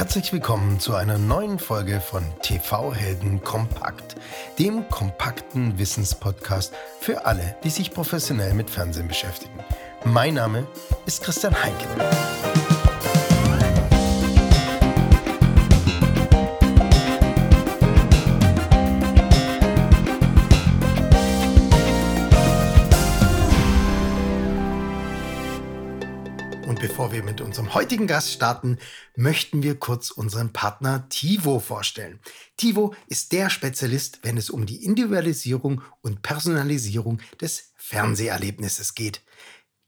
Herzlich willkommen zu einer neuen Folge von TV Helden Kompakt, dem kompakten Wissenspodcast für alle, die sich professionell mit Fernsehen beschäftigen. Mein Name ist Christian Heinke. Unserem heutigen Gast starten, möchten wir kurz unseren Partner Tivo vorstellen. Tivo ist der Spezialist, wenn es um die Individualisierung und Personalisierung des Fernseherlebnisses geht.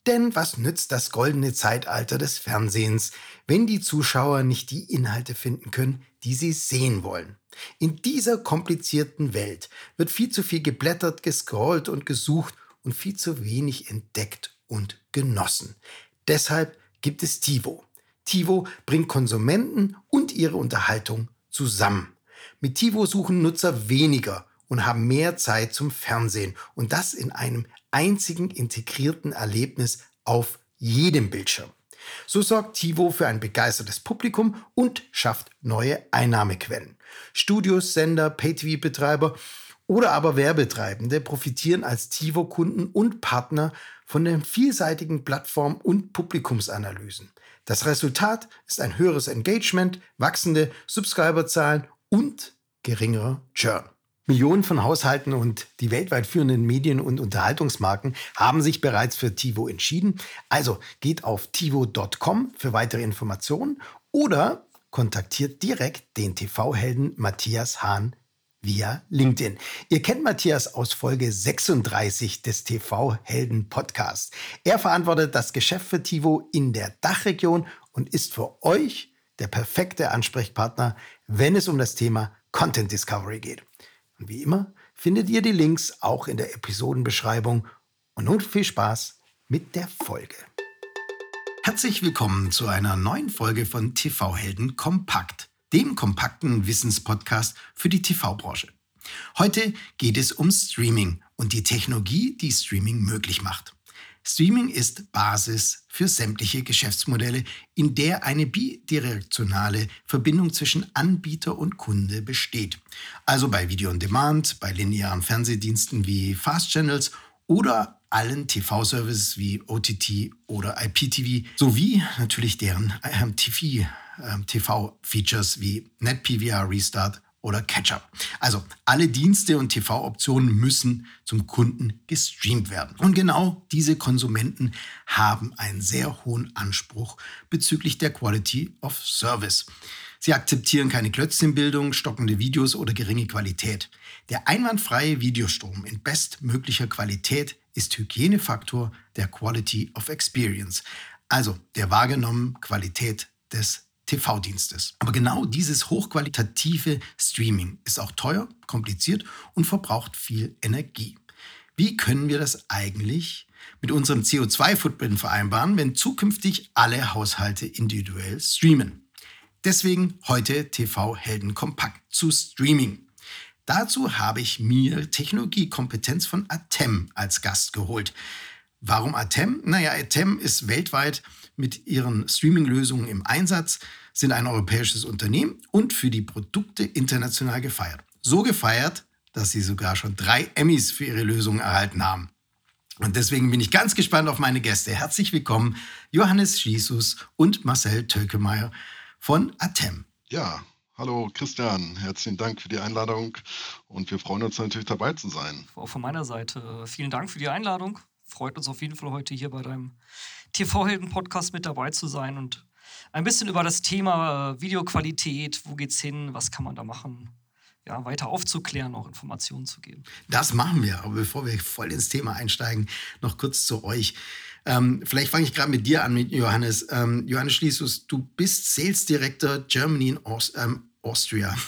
Denn was nützt das goldene Zeitalter des Fernsehens, wenn die Zuschauer nicht die Inhalte finden können, die sie sehen wollen? In dieser komplizierten Welt wird viel zu viel geblättert, gescrollt und gesucht und viel zu wenig entdeckt und genossen. Deshalb gibt es TiVo. TiVo bringt Konsumenten und ihre Unterhaltung zusammen. Mit TiVo suchen Nutzer weniger und haben mehr Zeit zum Fernsehen und das in einem einzigen integrierten Erlebnis auf jedem Bildschirm. So sorgt TiVo für ein begeistertes Publikum und schafft neue Einnahmequellen. Studios, Sender, Pay-TV-Betreiber oder aber Werbetreibende profitieren als TiVo-Kunden und Partner von den vielseitigen Plattform- und Publikumsanalysen. Das Resultat ist ein höheres Engagement, wachsende Subscriberzahlen und geringerer Churn. Millionen von Haushalten und die weltweit führenden Medien- und Unterhaltungsmarken haben sich bereits für TiVo entschieden. Also geht auf tivo.com für weitere Informationen oder kontaktiert direkt den TV-Helden Matthias Hahn via LinkedIn. Ihr kennt Matthias aus Folge 36 des TV Helden Podcasts. Er verantwortet das Geschäft für Tivo in der Dachregion und ist für euch der perfekte Ansprechpartner, wenn es um das Thema Content Discovery geht. Und wie immer findet ihr die Links auch in der Episodenbeschreibung. Und nun viel Spaß mit der Folge. Herzlich willkommen zu einer neuen Folge von TV Helden Kompakt dem kompakten Wissenspodcast für die TV-Branche. Heute geht es um Streaming und die Technologie, die Streaming möglich macht. Streaming ist Basis für sämtliche Geschäftsmodelle, in der eine bidirektionale Verbindung zwischen Anbieter und Kunde besteht. Also bei Video on Demand, bei linearen Fernsehdiensten wie Fast Channels oder allen TV-Services wie OTT oder IPTV sowie natürlich deren ähm, TV ähm, TV-Features wie NetPVR Restart oder Catch-up. Also alle Dienste und TV-Optionen müssen zum Kunden gestreamt werden. Und genau diese Konsumenten haben einen sehr hohen Anspruch bezüglich der Quality of Service. Sie akzeptieren keine Klötzchenbildung, stockende Videos oder geringe Qualität. Der einwandfreie Videostrom in bestmöglicher Qualität ist Hygienefaktor der Quality of Experience, also der wahrgenommenen Qualität des TV-Dienstes. Aber genau dieses hochqualitative Streaming ist auch teuer, kompliziert und verbraucht viel Energie. Wie können wir das eigentlich mit unserem CO2-Footprint vereinbaren, wenn zukünftig alle Haushalte individuell streamen? Deswegen heute TV Helden kompakt zu Streaming. Dazu habe ich mir Technologiekompetenz von Atem als Gast geholt. Warum Atem? Naja, Atem ist weltweit mit ihren Streaming-Lösungen im Einsatz, sind ein europäisches Unternehmen und für die Produkte international gefeiert. So gefeiert, dass sie sogar schon drei Emmys für ihre Lösungen erhalten haben. Und deswegen bin ich ganz gespannt auf meine Gäste. Herzlich willkommen, Johannes Schiesus und Marcel Tölkemeyer von Atem. Ja, hallo Christian, herzlichen Dank für die Einladung und wir freuen uns natürlich dabei zu sein. Auch von meiner Seite vielen Dank für die Einladung. Freut uns auf jeden Fall heute hier bei deinem TV-Helden-Podcast mit dabei zu sein und ein bisschen über das Thema äh, Videoqualität, wo geht's hin, was kann man da machen, ja, weiter aufzuklären, auch Informationen zu geben. Das machen wir. Aber bevor wir voll ins Thema einsteigen, noch kurz zu euch. Ähm, vielleicht fange ich gerade mit dir an, mit Johannes. Ähm, Johannes Schließus, du bist Sales Director Germany in Aust ähm, Austria.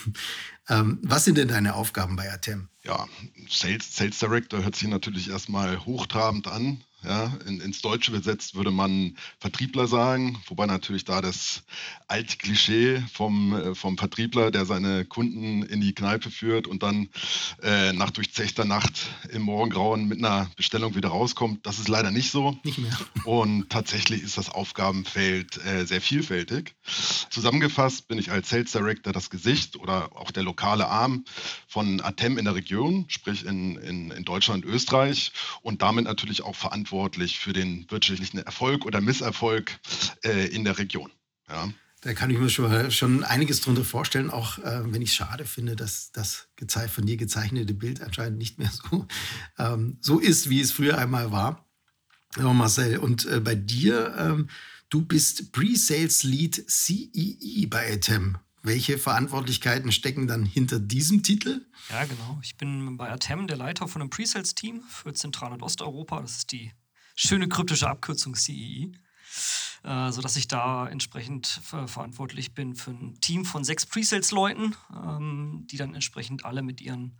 Ähm, was sind denn deine Aufgaben bei Atem? Ja, Sales, Sales Director hört sich natürlich erstmal hochtrabend an. Ja, in, ins Deutsche übersetzt würde man Vertriebler sagen, wobei natürlich da das alte Klischee vom, äh, vom Vertriebler, der seine Kunden in die Kneipe führt und dann äh, nach durchzechter Nacht im Morgengrauen mit einer Bestellung wieder rauskommt, das ist leider nicht so. Nicht mehr. Und tatsächlich ist das Aufgabenfeld äh, sehr vielfältig. Zusammengefasst bin ich als Sales Director das Gesicht oder auch der lokale Arm von Atem in der Region, sprich in, in, in Deutschland, Österreich und damit natürlich auch verantwortlich für den wirtschaftlichen Erfolg oder Misserfolg äh, in der Region. Ja. Da kann ich mir schon, schon einiges drunter vorstellen, auch äh, wenn ich es schade finde, dass das von dir gezeichnete Bild anscheinend nicht mehr so, ähm, so ist, wie es früher einmal war. Ja, Marcel, und äh, bei dir, ähm, du bist Pre-Sales Lead CEE bei Atem. Welche Verantwortlichkeiten stecken dann hinter diesem Titel? Ja, genau. Ich bin bei Atem der Leiter von einem Pre-Sales-Team für Zentral- und Osteuropa. Das ist die schöne kryptische Abkürzung CEE. Äh, sodass ich da entsprechend verantwortlich bin für ein Team von sechs Pre-Sales-Leuten, ähm, die dann entsprechend alle mit ihren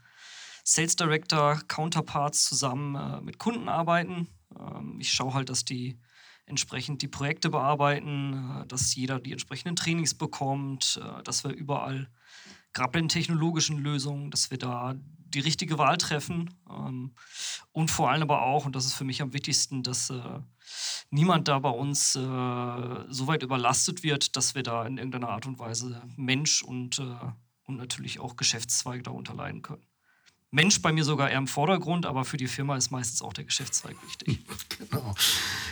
Sales Director Counterparts zusammen äh, mit Kunden arbeiten. Ähm, ich schaue halt, dass die entsprechend die Projekte bearbeiten, äh, dass jeder die entsprechenden Trainings bekommt, äh, dass wir überall, den technologischen Lösungen, dass wir da die richtige Wahl treffen. Ähm, und vor allem aber auch, und das ist für mich am wichtigsten, dass äh, niemand da bei uns so weit überlastet wird, dass wir da in irgendeiner Art und Weise Mensch und, und natürlich auch Geschäftszweig darunter leiden können. Mensch bei mir sogar eher im Vordergrund, aber für die Firma ist meistens auch der Geschäftszweig wichtig. Genau.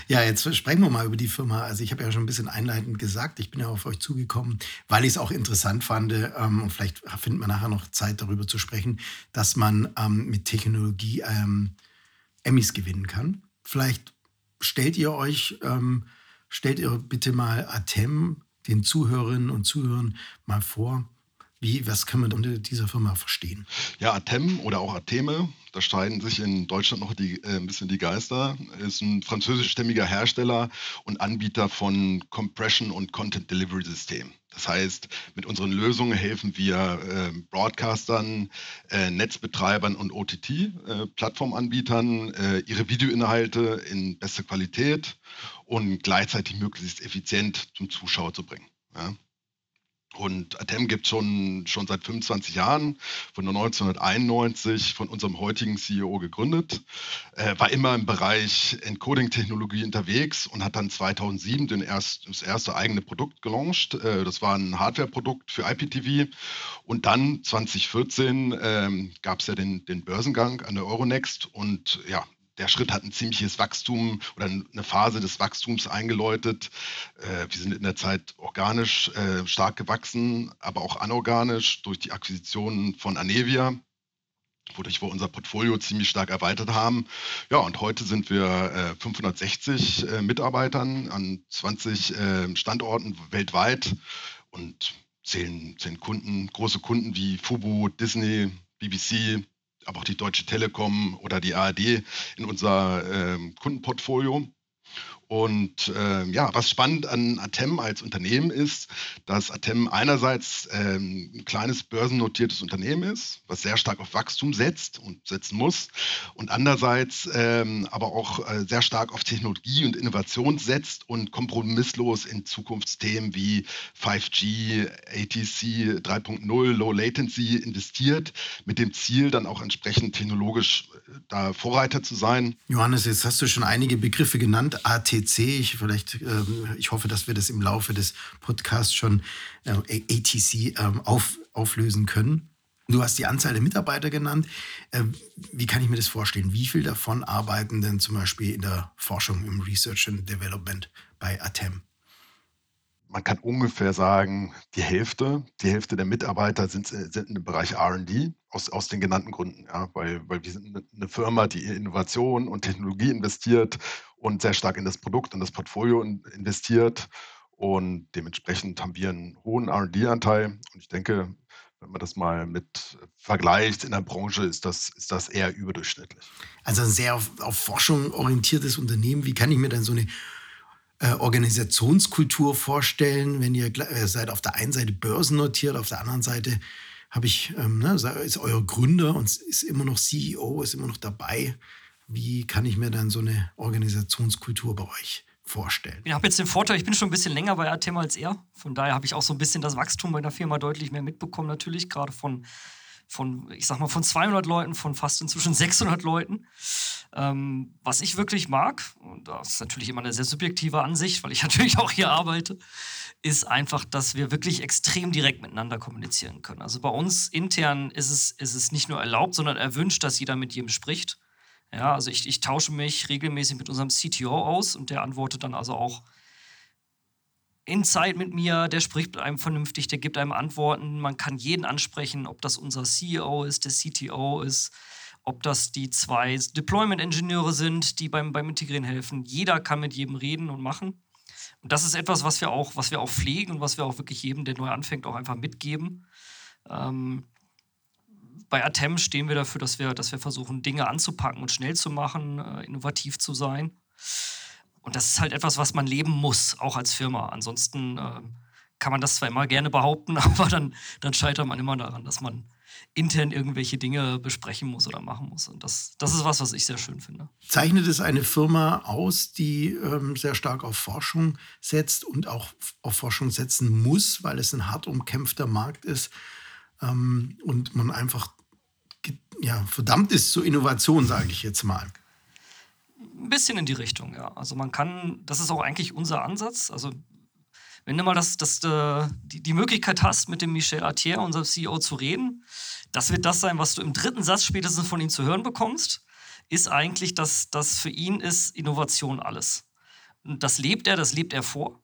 Ja, jetzt sprechen wir mal über die Firma. Also ich habe ja schon ein bisschen einleitend gesagt, ich bin ja auf euch zugekommen, weil ich es auch interessant fand ähm, und vielleicht findet man nachher noch Zeit darüber zu sprechen, dass man ähm, mit Technologie ähm, Emmys gewinnen kann. Vielleicht stellt ihr euch, ähm, stellt ihr bitte mal Atem den Zuhörerinnen und Zuhörern mal vor, wie, was können wir unter dieser Firma verstehen? Ja, Atem oder auch Ateme, da streiten sich in Deutschland noch die, äh, ein bisschen die Geister, ist ein französischstämmiger Hersteller und Anbieter von Compression und Content Delivery Systemen. Das heißt, mit unseren Lösungen helfen wir äh, Broadcastern, äh, Netzbetreibern und OTT-Plattformanbietern, äh, äh, ihre Videoinhalte in bester Qualität und gleichzeitig möglichst effizient zum Zuschauer zu bringen. Ja. Und Atem gibt schon, schon seit 25 Jahren, wurde 1991 von unserem heutigen CEO gegründet, äh, war immer im Bereich Encoding-Technologie unterwegs und hat dann 2007 den erst, das erste eigene Produkt gelauncht. Äh, das war ein Hardware-Produkt für IPTV. Und dann 2014 ähm, gab es ja den, den Börsengang an der Euronext und ja, der Schritt hat ein ziemliches Wachstum oder eine Phase des Wachstums eingeläutet. Äh, wir sind in der Zeit organisch äh, stark gewachsen, aber auch anorganisch durch die Akquisition von Anevia, wodurch wir unser Portfolio ziemlich stark erweitert haben. Ja, und heute sind wir 560 äh, Mitarbeitern an 20 Standorten weltweit und zählen, zählen Kunden, große Kunden wie Fubu, Disney, BBC, aber auch die Deutsche Telekom oder die ARD in unser äh, Kundenportfolio. Und äh, ja, was spannend an Atem als Unternehmen ist, dass Atem einerseits ähm, ein kleines börsennotiertes Unternehmen ist, was sehr stark auf Wachstum setzt und setzen muss, und andererseits ähm, aber auch äh, sehr stark auf Technologie und Innovation setzt und kompromisslos in Zukunftsthemen wie 5G, ATC 3.0, Low Latency investiert, mit dem Ziel dann auch entsprechend technologisch äh, da Vorreiter zu sein. Johannes, jetzt hast du schon einige Begriffe genannt. ATC ATC. Ich, vielleicht, ähm, ich hoffe, dass wir das im Laufe des Podcasts schon äh, ATC ähm, auf, auflösen können. Du hast die Anzahl der Mitarbeiter genannt. Ähm, wie kann ich mir das vorstellen? Wie viele davon arbeiten denn zum Beispiel in der Forschung, im Research and Development bei ATEM? man kann ungefähr sagen, die Hälfte, die Hälfte der Mitarbeiter sind, sind im Bereich RD aus, aus den genannten Gründen, ja, weil, weil wir sind eine Firma, die in Innovation und Technologie investiert und sehr stark in das Produkt und das Portfolio investiert. Und dementsprechend haben wir einen hohen RD-Anteil. Und ich denke, wenn man das mal mit vergleicht in der Branche, ist das, ist das eher überdurchschnittlich. Also ein sehr auf, auf Forschung orientiertes Unternehmen. Wie kann ich mir dann so eine äh, Organisationskultur vorstellen, wenn ihr äh, seid auf der einen Seite börsennotiert, auf der anderen Seite habe ich, ähm, ne, ist euer Gründer und ist immer noch CEO, ist immer noch dabei. Wie kann ich mir dann so eine Organisationskultur bei euch vorstellen? Ich habe jetzt den Vorteil, ich bin schon ein bisschen länger bei Atem als er. Von daher habe ich auch so ein bisschen das Wachstum bei der Firma deutlich mehr mitbekommen, natürlich, gerade von von, ich sag mal, von 200 Leuten, von fast inzwischen 600 Leuten. Ähm, was ich wirklich mag, und das ist natürlich immer eine sehr subjektive Ansicht, weil ich natürlich auch hier arbeite, ist einfach, dass wir wirklich extrem direkt miteinander kommunizieren können. Also bei uns intern ist es, ist es nicht nur erlaubt, sondern erwünscht, dass jeder mit jedem spricht. Ja, also ich, ich tausche mich regelmäßig mit unserem CTO aus und der antwortet dann also auch in Zeit mit mir, der spricht einem vernünftig, der gibt einem Antworten. Man kann jeden ansprechen, ob das unser CEO ist, der CTO ist, ob das die zwei Deployment-Ingenieure sind, die beim, beim Integrieren helfen. Jeder kann mit jedem reden und machen. Und das ist etwas, was wir auch, was wir auch pflegen und was wir auch wirklich jedem, der neu anfängt, auch einfach mitgeben. Ähm, bei Atem stehen wir dafür, dass wir, dass wir versuchen, Dinge anzupacken und schnell zu machen, äh, innovativ zu sein. Und das ist halt etwas, was man leben muss, auch als Firma. Ansonsten äh, kann man das zwar immer gerne behaupten, aber dann, dann scheitert man immer daran, dass man intern irgendwelche Dinge besprechen muss oder machen muss. Und das, das ist was, was ich sehr schön finde. Zeichnet es eine Firma aus, die ähm, sehr stark auf Forschung setzt und auch auf Forschung setzen muss, weil es ein hart umkämpfter Markt ist ähm, und man einfach ja, verdammt ist zur Innovation, sage ich jetzt mal. Ein bisschen in die Richtung, ja. Also man kann, das ist auch eigentlich unser Ansatz. Also wenn du mal das, das, äh, die, die Möglichkeit hast, mit dem Michel Attier, unserem CEO, zu reden, das wird das sein, was du im dritten Satz spätestens von ihm zu hören bekommst, ist eigentlich, dass das für ihn ist Innovation alles. Und das lebt er, das lebt er vor.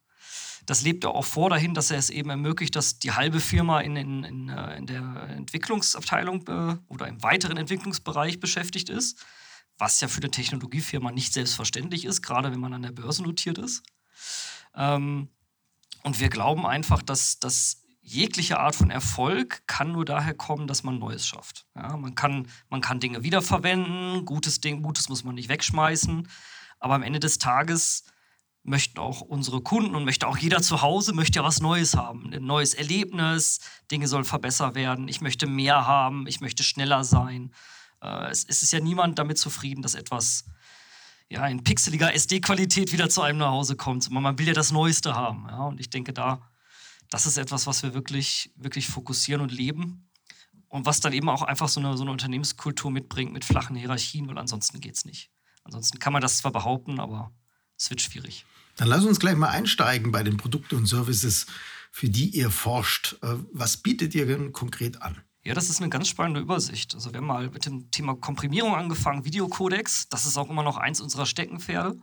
Das lebt er auch vor dahin, dass er es eben ermöglicht, dass die halbe Firma in, in, in, äh, in der Entwicklungsabteilung äh, oder im weiteren Entwicklungsbereich beschäftigt ist was ja für eine Technologiefirma nicht selbstverständlich ist, gerade wenn man an der Börse notiert ist. Ähm, und wir glauben einfach, dass, dass jegliche Art von Erfolg kann nur daher kommen, dass man Neues schafft. Ja, man, kann, man kann Dinge wiederverwenden, gutes Ding, Gutes muss man nicht wegschmeißen, aber am Ende des Tages möchten auch unsere Kunden und möchte auch jeder zu Hause möchte ja was Neues haben, ein neues Erlebnis, Dinge sollen verbessert werden, ich möchte mehr haben, ich möchte schneller sein. Äh, es, es, ist ja niemand damit zufrieden, dass etwas ja, in pixeliger SD-Qualität wieder zu einem nach Hause kommt. Man will ja das Neueste haben. Ja? Und ich denke, da, das ist etwas, was wir wirklich, wirklich fokussieren und leben. Und was dann eben auch einfach so eine, so eine Unternehmenskultur mitbringt mit flachen Hierarchien, weil ansonsten geht es nicht. Ansonsten kann man das zwar behaupten, aber es wird schwierig. Dann lass uns gleich mal einsteigen bei den Produkten und Services, für die ihr forscht. Äh, was bietet ihr denn konkret an? Ja, das ist eine ganz spannende Übersicht. Also wir haben mal mit dem Thema Komprimierung angefangen, Videocodex. Das ist auch immer noch eins unserer Steckenpferde.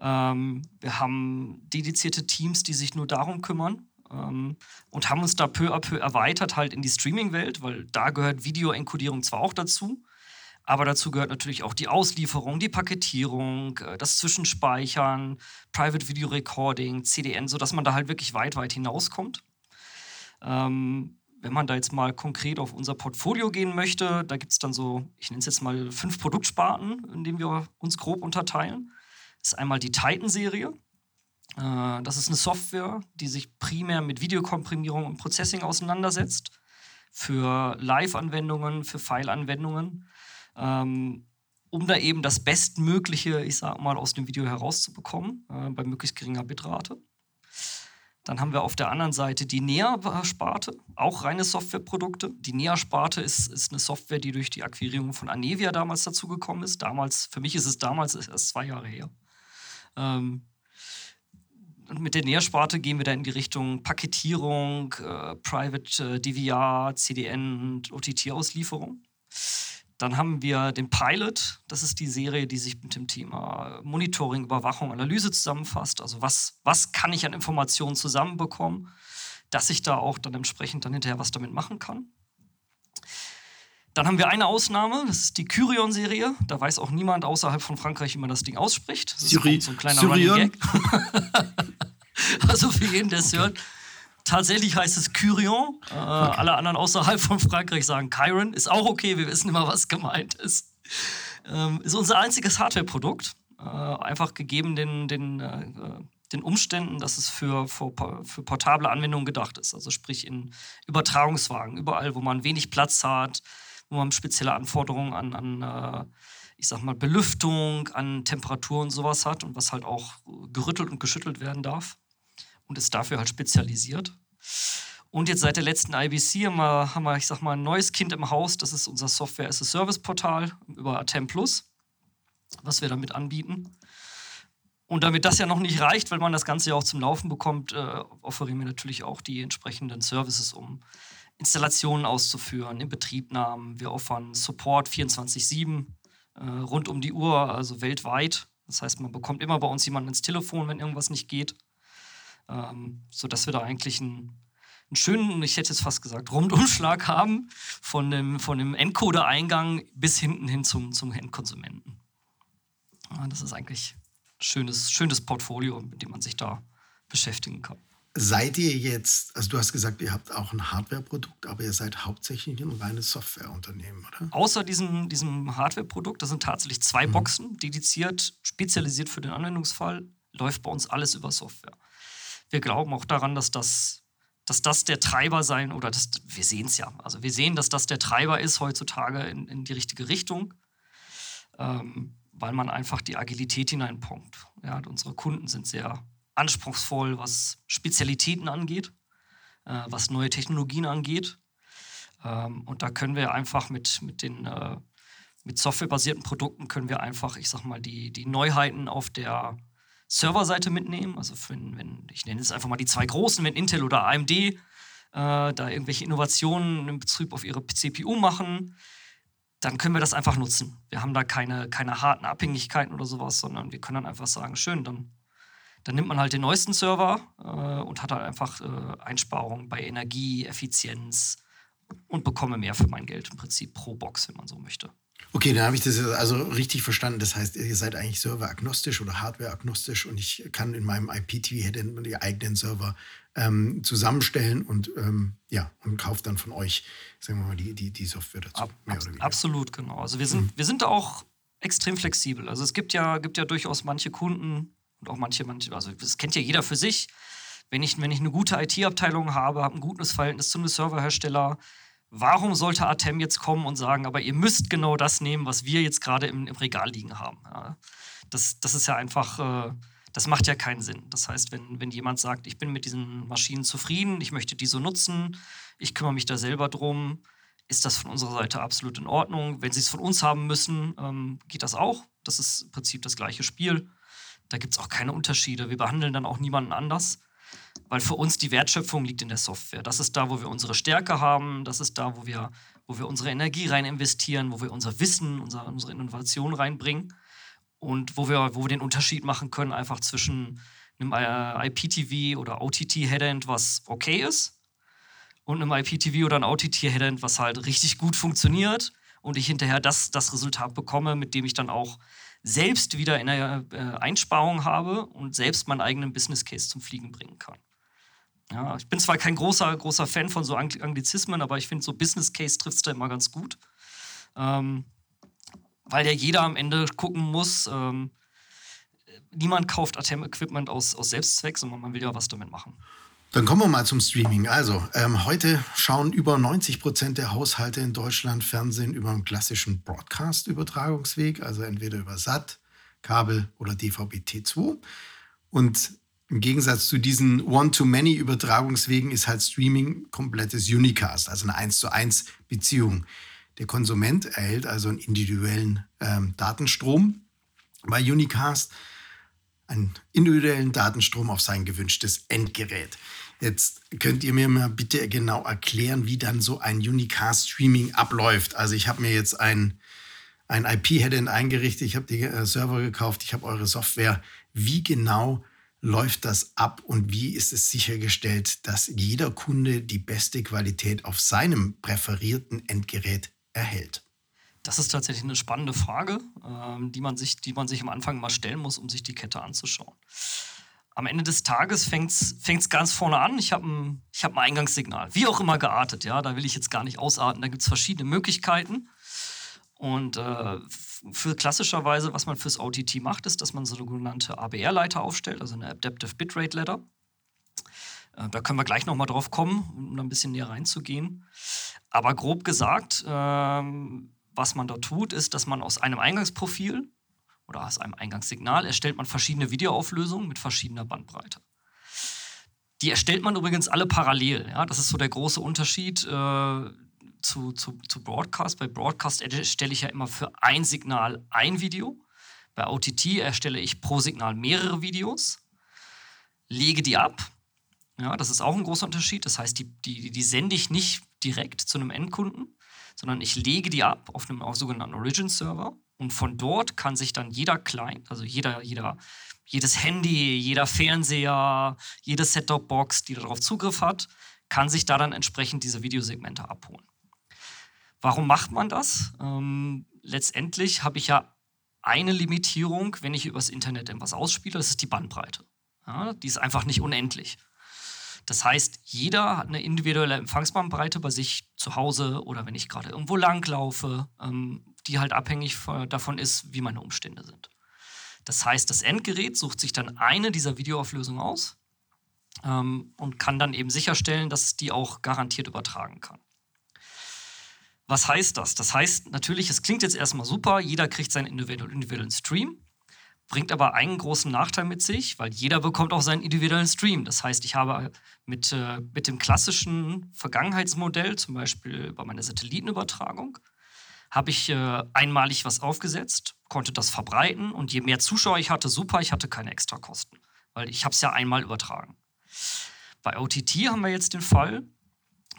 Ähm, wir haben dedizierte Teams, die sich nur darum kümmern ähm, und haben uns da peu à peu erweitert halt in die Streaming-Welt, weil da gehört Video-Enkodierung zwar auch dazu, aber dazu gehört natürlich auch die Auslieferung, die Paketierung, äh, das Zwischenspeichern, Private Video Recording, CDN, sodass man da halt wirklich weit, weit hinauskommt. Ähm, wenn man da jetzt mal konkret auf unser Portfolio gehen möchte, da gibt es dann so, ich nenne es jetzt mal fünf Produktsparten, in denen wir uns grob unterteilen. Das ist einmal die Titan-Serie. Äh, das ist eine Software, die sich primär mit Videokomprimierung und Processing auseinandersetzt. Für Live-Anwendungen, für File-Anwendungen, ähm, um da eben das Bestmögliche, ich sag mal, aus dem Video herauszubekommen, äh, bei möglichst geringer Bitrate. Dann haben wir auf der anderen Seite die NEA-Sparte, auch reine Softwareprodukte. Die NEA-Sparte ist, ist eine Software, die durch die Akquirierung von Anevia damals dazugekommen ist. Damals, für mich ist es damals erst zwei Jahre her. Ähm, mit der NEA-Sparte gehen wir dann in die Richtung Paketierung, äh, Private äh, DVR, CDN und OTT-Auslieferung. Dann haben wir den Pilot, das ist die Serie, die sich mit dem Thema Monitoring, Überwachung, Analyse zusammenfasst. Also was, was kann ich an Informationen zusammenbekommen, dass ich da auch dann entsprechend dann hinterher was damit machen kann. Dann haben wir eine Ausnahme, das ist die Kyrion-Serie. Da weiß auch niemand außerhalb von Frankreich, wie man das Ding ausspricht. Das ist so ein kleiner Running Gag. also für jeden, der es hört, Tatsächlich heißt es Kyrion. Äh, okay. Alle anderen außerhalb von Frankreich sagen Chiron. Ist auch okay, wir wissen immer, was gemeint ist. Ähm, ist unser einziges Hardware-Produkt. Äh, einfach gegeben den, den, äh, den Umständen, dass es für, für, für, portable Anwendungen gedacht ist. Also sprich in Übertragungswagen, überall, wo man wenig Platz hat, wo man spezielle Anforderungen an, an äh, ich sag mal, Belüftung, an Temperatur und sowas hat und was halt auch gerüttelt und geschüttelt werden darf und ist dafür halt spezialisiert. Und jetzt seit der letzten IBC haben wir, haben wir, ich sag mal, ein neues Kind im Haus. Das ist unser Software as a Service Portal über Atem Plus, was wir damit anbieten. Und damit das ja noch nicht reicht, weil man das Ganze ja auch zum Laufen bekommt, äh, offerieren wir natürlich auch die entsprechenden Services, um Installationen auszuführen, Inbetriebnahmen. Wir offern Support 24-7 äh, rund um die Uhr, also weltweit. Das heißt, man bekommt immer bei uns jemanden ins Telefon, wenn irgendwas nicht geht. Ähm, sodass wir da eigentlich ein einen schönen, ich hätte jetzt fast gesagt, Rundumschlag haben von dem, von dem Encoder-Eingang bis hinten hin zum, zum Endkonsumenten. Ja, das ist eigentlich ein schönes, schönes Portfolio, mit dem man sich da beschäftigen kann. Seid ihr jetzt, also du hast gesagt, ihr habt auch ein Hardware-Produkt, aber ihr seid hauptsächlich ein reines Softwareunternehmen, oder? Außer diesem, diesem Hardware-Produkt, das sind tatsächlich zwei mhm. Boxen, dediziert, spezialisiert für den Anwendungsfall, läuft bei uns alles über Software. Wir glauben auch daran, dass das dass das der Treiber sein, oder das, wir sehen es ja, also wir sehen, dass das der Treiber ist heutzutage in, in die richtige Richtung, ähm, weil man einfach die Agilität hineinpumpt. Ja, unsere Kunden sind sehr anspruchsvoll, was Spezialitäten angeht, äh, was neue Technologien angeht. Ähm, und da können wir einfach mit, mit den äh, mit softwarebasierten Produkten können wir einfach, ich sag mal, die, die Neuheiten auf der Serverseite mitnehmen. Also für, wenn, ich nenne es einfach mal die zwei großen, wenn Intel oder AMD äh, da irgendwelche Innovationen in Bezug auf ihre CPU machen, dann können wir das einfach nutzen. Wir haben da keine, keine harten Abhängigkeiten oder sowas, sondern wir können dann einfach sagen, schön, dann, dann nimmt man halt den neuesten Server äh, und hat halt einfach äh, Einsparungen bei Energie, Effizienz und bekomme mehr für mein Geld im Prinzip pro Box, wenn man so möchte. Okay, dann habe ich das also richtig verstanden. Das heißt, ihr seid eigentlich serveragnostisch oder hardwareagnostisch und ich kann in meinem IPTV die eigenen Server ähm, zusammenstellen und ähm, ja und kaufe dann von euch, sagen wir mal, die, die, die Software dazu. Ab, ab, absolut, genau. Also wir sind, mhm. wir sind da auch extrem flexibel. Also es gibt ja, gibt ja durchaus manche Kunden und auch manche, manche, also das kennt ja jeder für sich. Wenn ich, wenn ich eine gute IT-Abteilung habe, habe ein gutes Verhältnis zu einem Serverhersteller, warum sollte Atem jetzt kommen und sagen, aber ihr müsst genau das nehmen, was wir jetzt gerade im, im, Regal liegen haben? Ja, das, das ist ja einfach, äh, das macht ja keinen Sinn. Das heißt, wenn, wenn jemand sagt, ich bin mit diesen Maschinen zufrieden, ich möchte die so nutzen, ich kümmere mich da selber drum, ist das von unserer Seite absolut in Ordnung. Wenn sie es von uns haben müssen, ähm, geht das auch. Das ist im Prinzip das gleiche Spiel. Da gibt es auch keine Unterschiede. Wir behandeln dann auch niemanden anders. Weil für uns die Wertschöpfung liegt in der Software. Das ist da, wo wir unsere Stärke haben. Das ist da, wo wir, wo wir unsere Energie rein investieren, wo wir unser Wissen, unser, unsere Innovation reinbringen und wo wir, wo wir den Unterschied machen können, einfach zwischen einem äh, IPTV oder OTT-Headend, was okay ist, und einem IPTV oder einem OTT-Headend, was halt richtig gut funktioniert und ich hinterher das, das Resultat bekomme, mit dem ich dann auch selbst wieder in der äh, Einsparung habe und selbst meinen eigenen Business Case zum Fliegen bringen kann. Ja, ich bin zwar kein großer, großer Fan von so Anglizismen, aber ich finde, so Business Case trifft es da immer ganz gut. Ähm, weil ja jeder am Ende gucken muss, ähm, niemand kauft Atem-Equipment aus, aus Selbstzweck, sondern man will ja was damit machen. Dann kommen wir mal zum Streaming. Also, ähm, heute schauen über 90 Prozent der Haushalte in Deutschland Fernsehen über einen klassischen Broadcast-Übertragungsweg, also entweder über SAT, Kabel oder DVB-T2. Und im Gegensatz zu diesen One-to-Many-Übertragungswegen ist halt Streaming komplettes Unicast, also eine 1 zu 1 Beziehung. Der Konsument erhält also einen individuellen ähm, Datenstrom bei Unicast, einen individuellen Datenstrom auf sein gewünschtes Endgerät. Jetzt könnt ihr mir mal bitte genau erklären, wie dann so ein Unicast-Streaming abläuft. Also ich habe mir jetzt ein, ein IP-Headend eingerichtet, ich habe die äh, Server gekauft, ich habe eure Software. Wie genau läuft das ab und wie ist es sichergestellt, dass jeder Kunde die beste Qualität auf seinem präferierten Endgerät erhält? Das ist tatsächlich eine spannende Frage, ähm, die, man sich, die man sich am Anfang mal stellen muss, um sich die Kette anzuschauen am Ende des Tages fängt es ganz vorne an. Ich habe ein, hab ein Eingangssignal, wie auch immer geartet. Ja, da will ich jetzt gar nicht ausarten. Da gibt es verschiedene Möglichkeiten. Und äh, für klassischerweise, was man fürs OTT macht, ist, dass man sogenannte ABR-Leiter aufstellt, also eine Adaptive Bitrate Ladder. Äh, da können wir gleich nochmal drauf kommen, um da ein bisschen näher reinzugehen. Aber grob gesagt, ähm, was man da tut, ist, dass man aus einem Eingangsprofil oder aus einem Eingangssignal erstellt man verschiedene Videoauflösungen mit verschiedener Bandbreite. Die erstellt man übrigens alle parallel. Ja? Das ist so der große Unterschied äh, zu, zu, zu Broadcast. Bei Broadcast erstelle ich ja immer für ein Signal ein Video. Bei OTT erstelle ich pro Signal mehrere Videos, lege die ab. Ja, das ist auch ein großer Unterschied. Das heißt, die, die, die sende ich nicht direkt zu einem Endkunden, sondern ich lege die ab auf einem auf sogenannten Origin-Server. Und von dort kann sich dann jeder Client, also jeder, jeder, jedes Handy, jeder Fernseher, jede Set-Top-Box, die darauf Zugriff hat, kann sich da dann entsprechend diese Videosegmente abholen. Warum macht man das? Ähm, letztendlich habe ich ja eine Limitierung, wenn ich übers Internet etwas ausspiele, das ist die Bandbreite. Ja, die ist einfach nicht unendlich. Das heißt, jeder hat eine individuelle Empfangsbandbreite bei sich zu Hause oder wenn ich gerade irgendwo langlaufe, ähm, die halt abhängig davon ist, wie meine Umstände sind. Das heißt, das Endgerät sucht sich dann eine dieser Videoauflösungen aus ähm, und kann dann eben sicherstellen, dass es die auch garantiert übertragen kann. Was heißt das? Das heißt natürlich, es klingt jetzt erstmal super, jeder kriegt seinen individuellen Stream, bringt aber einen großen Nachteil mit sich, weil jeder bekommt auch seinen individuellen Stream. Das heißt, ich habe mit, äh, mit dem klassischen Vergangenheitsmodell, zum Beispiel bei meiner Satellitenübertragung, habe ich äh, einmalig was aufgesetzt, konnte das verbreiten und je mehr Zuschauer ich hatte, super, ich hatte keine Extrakosten, weil ich habe es ja einmal übertragen. Bei OTT haben wir jetzt den Fall,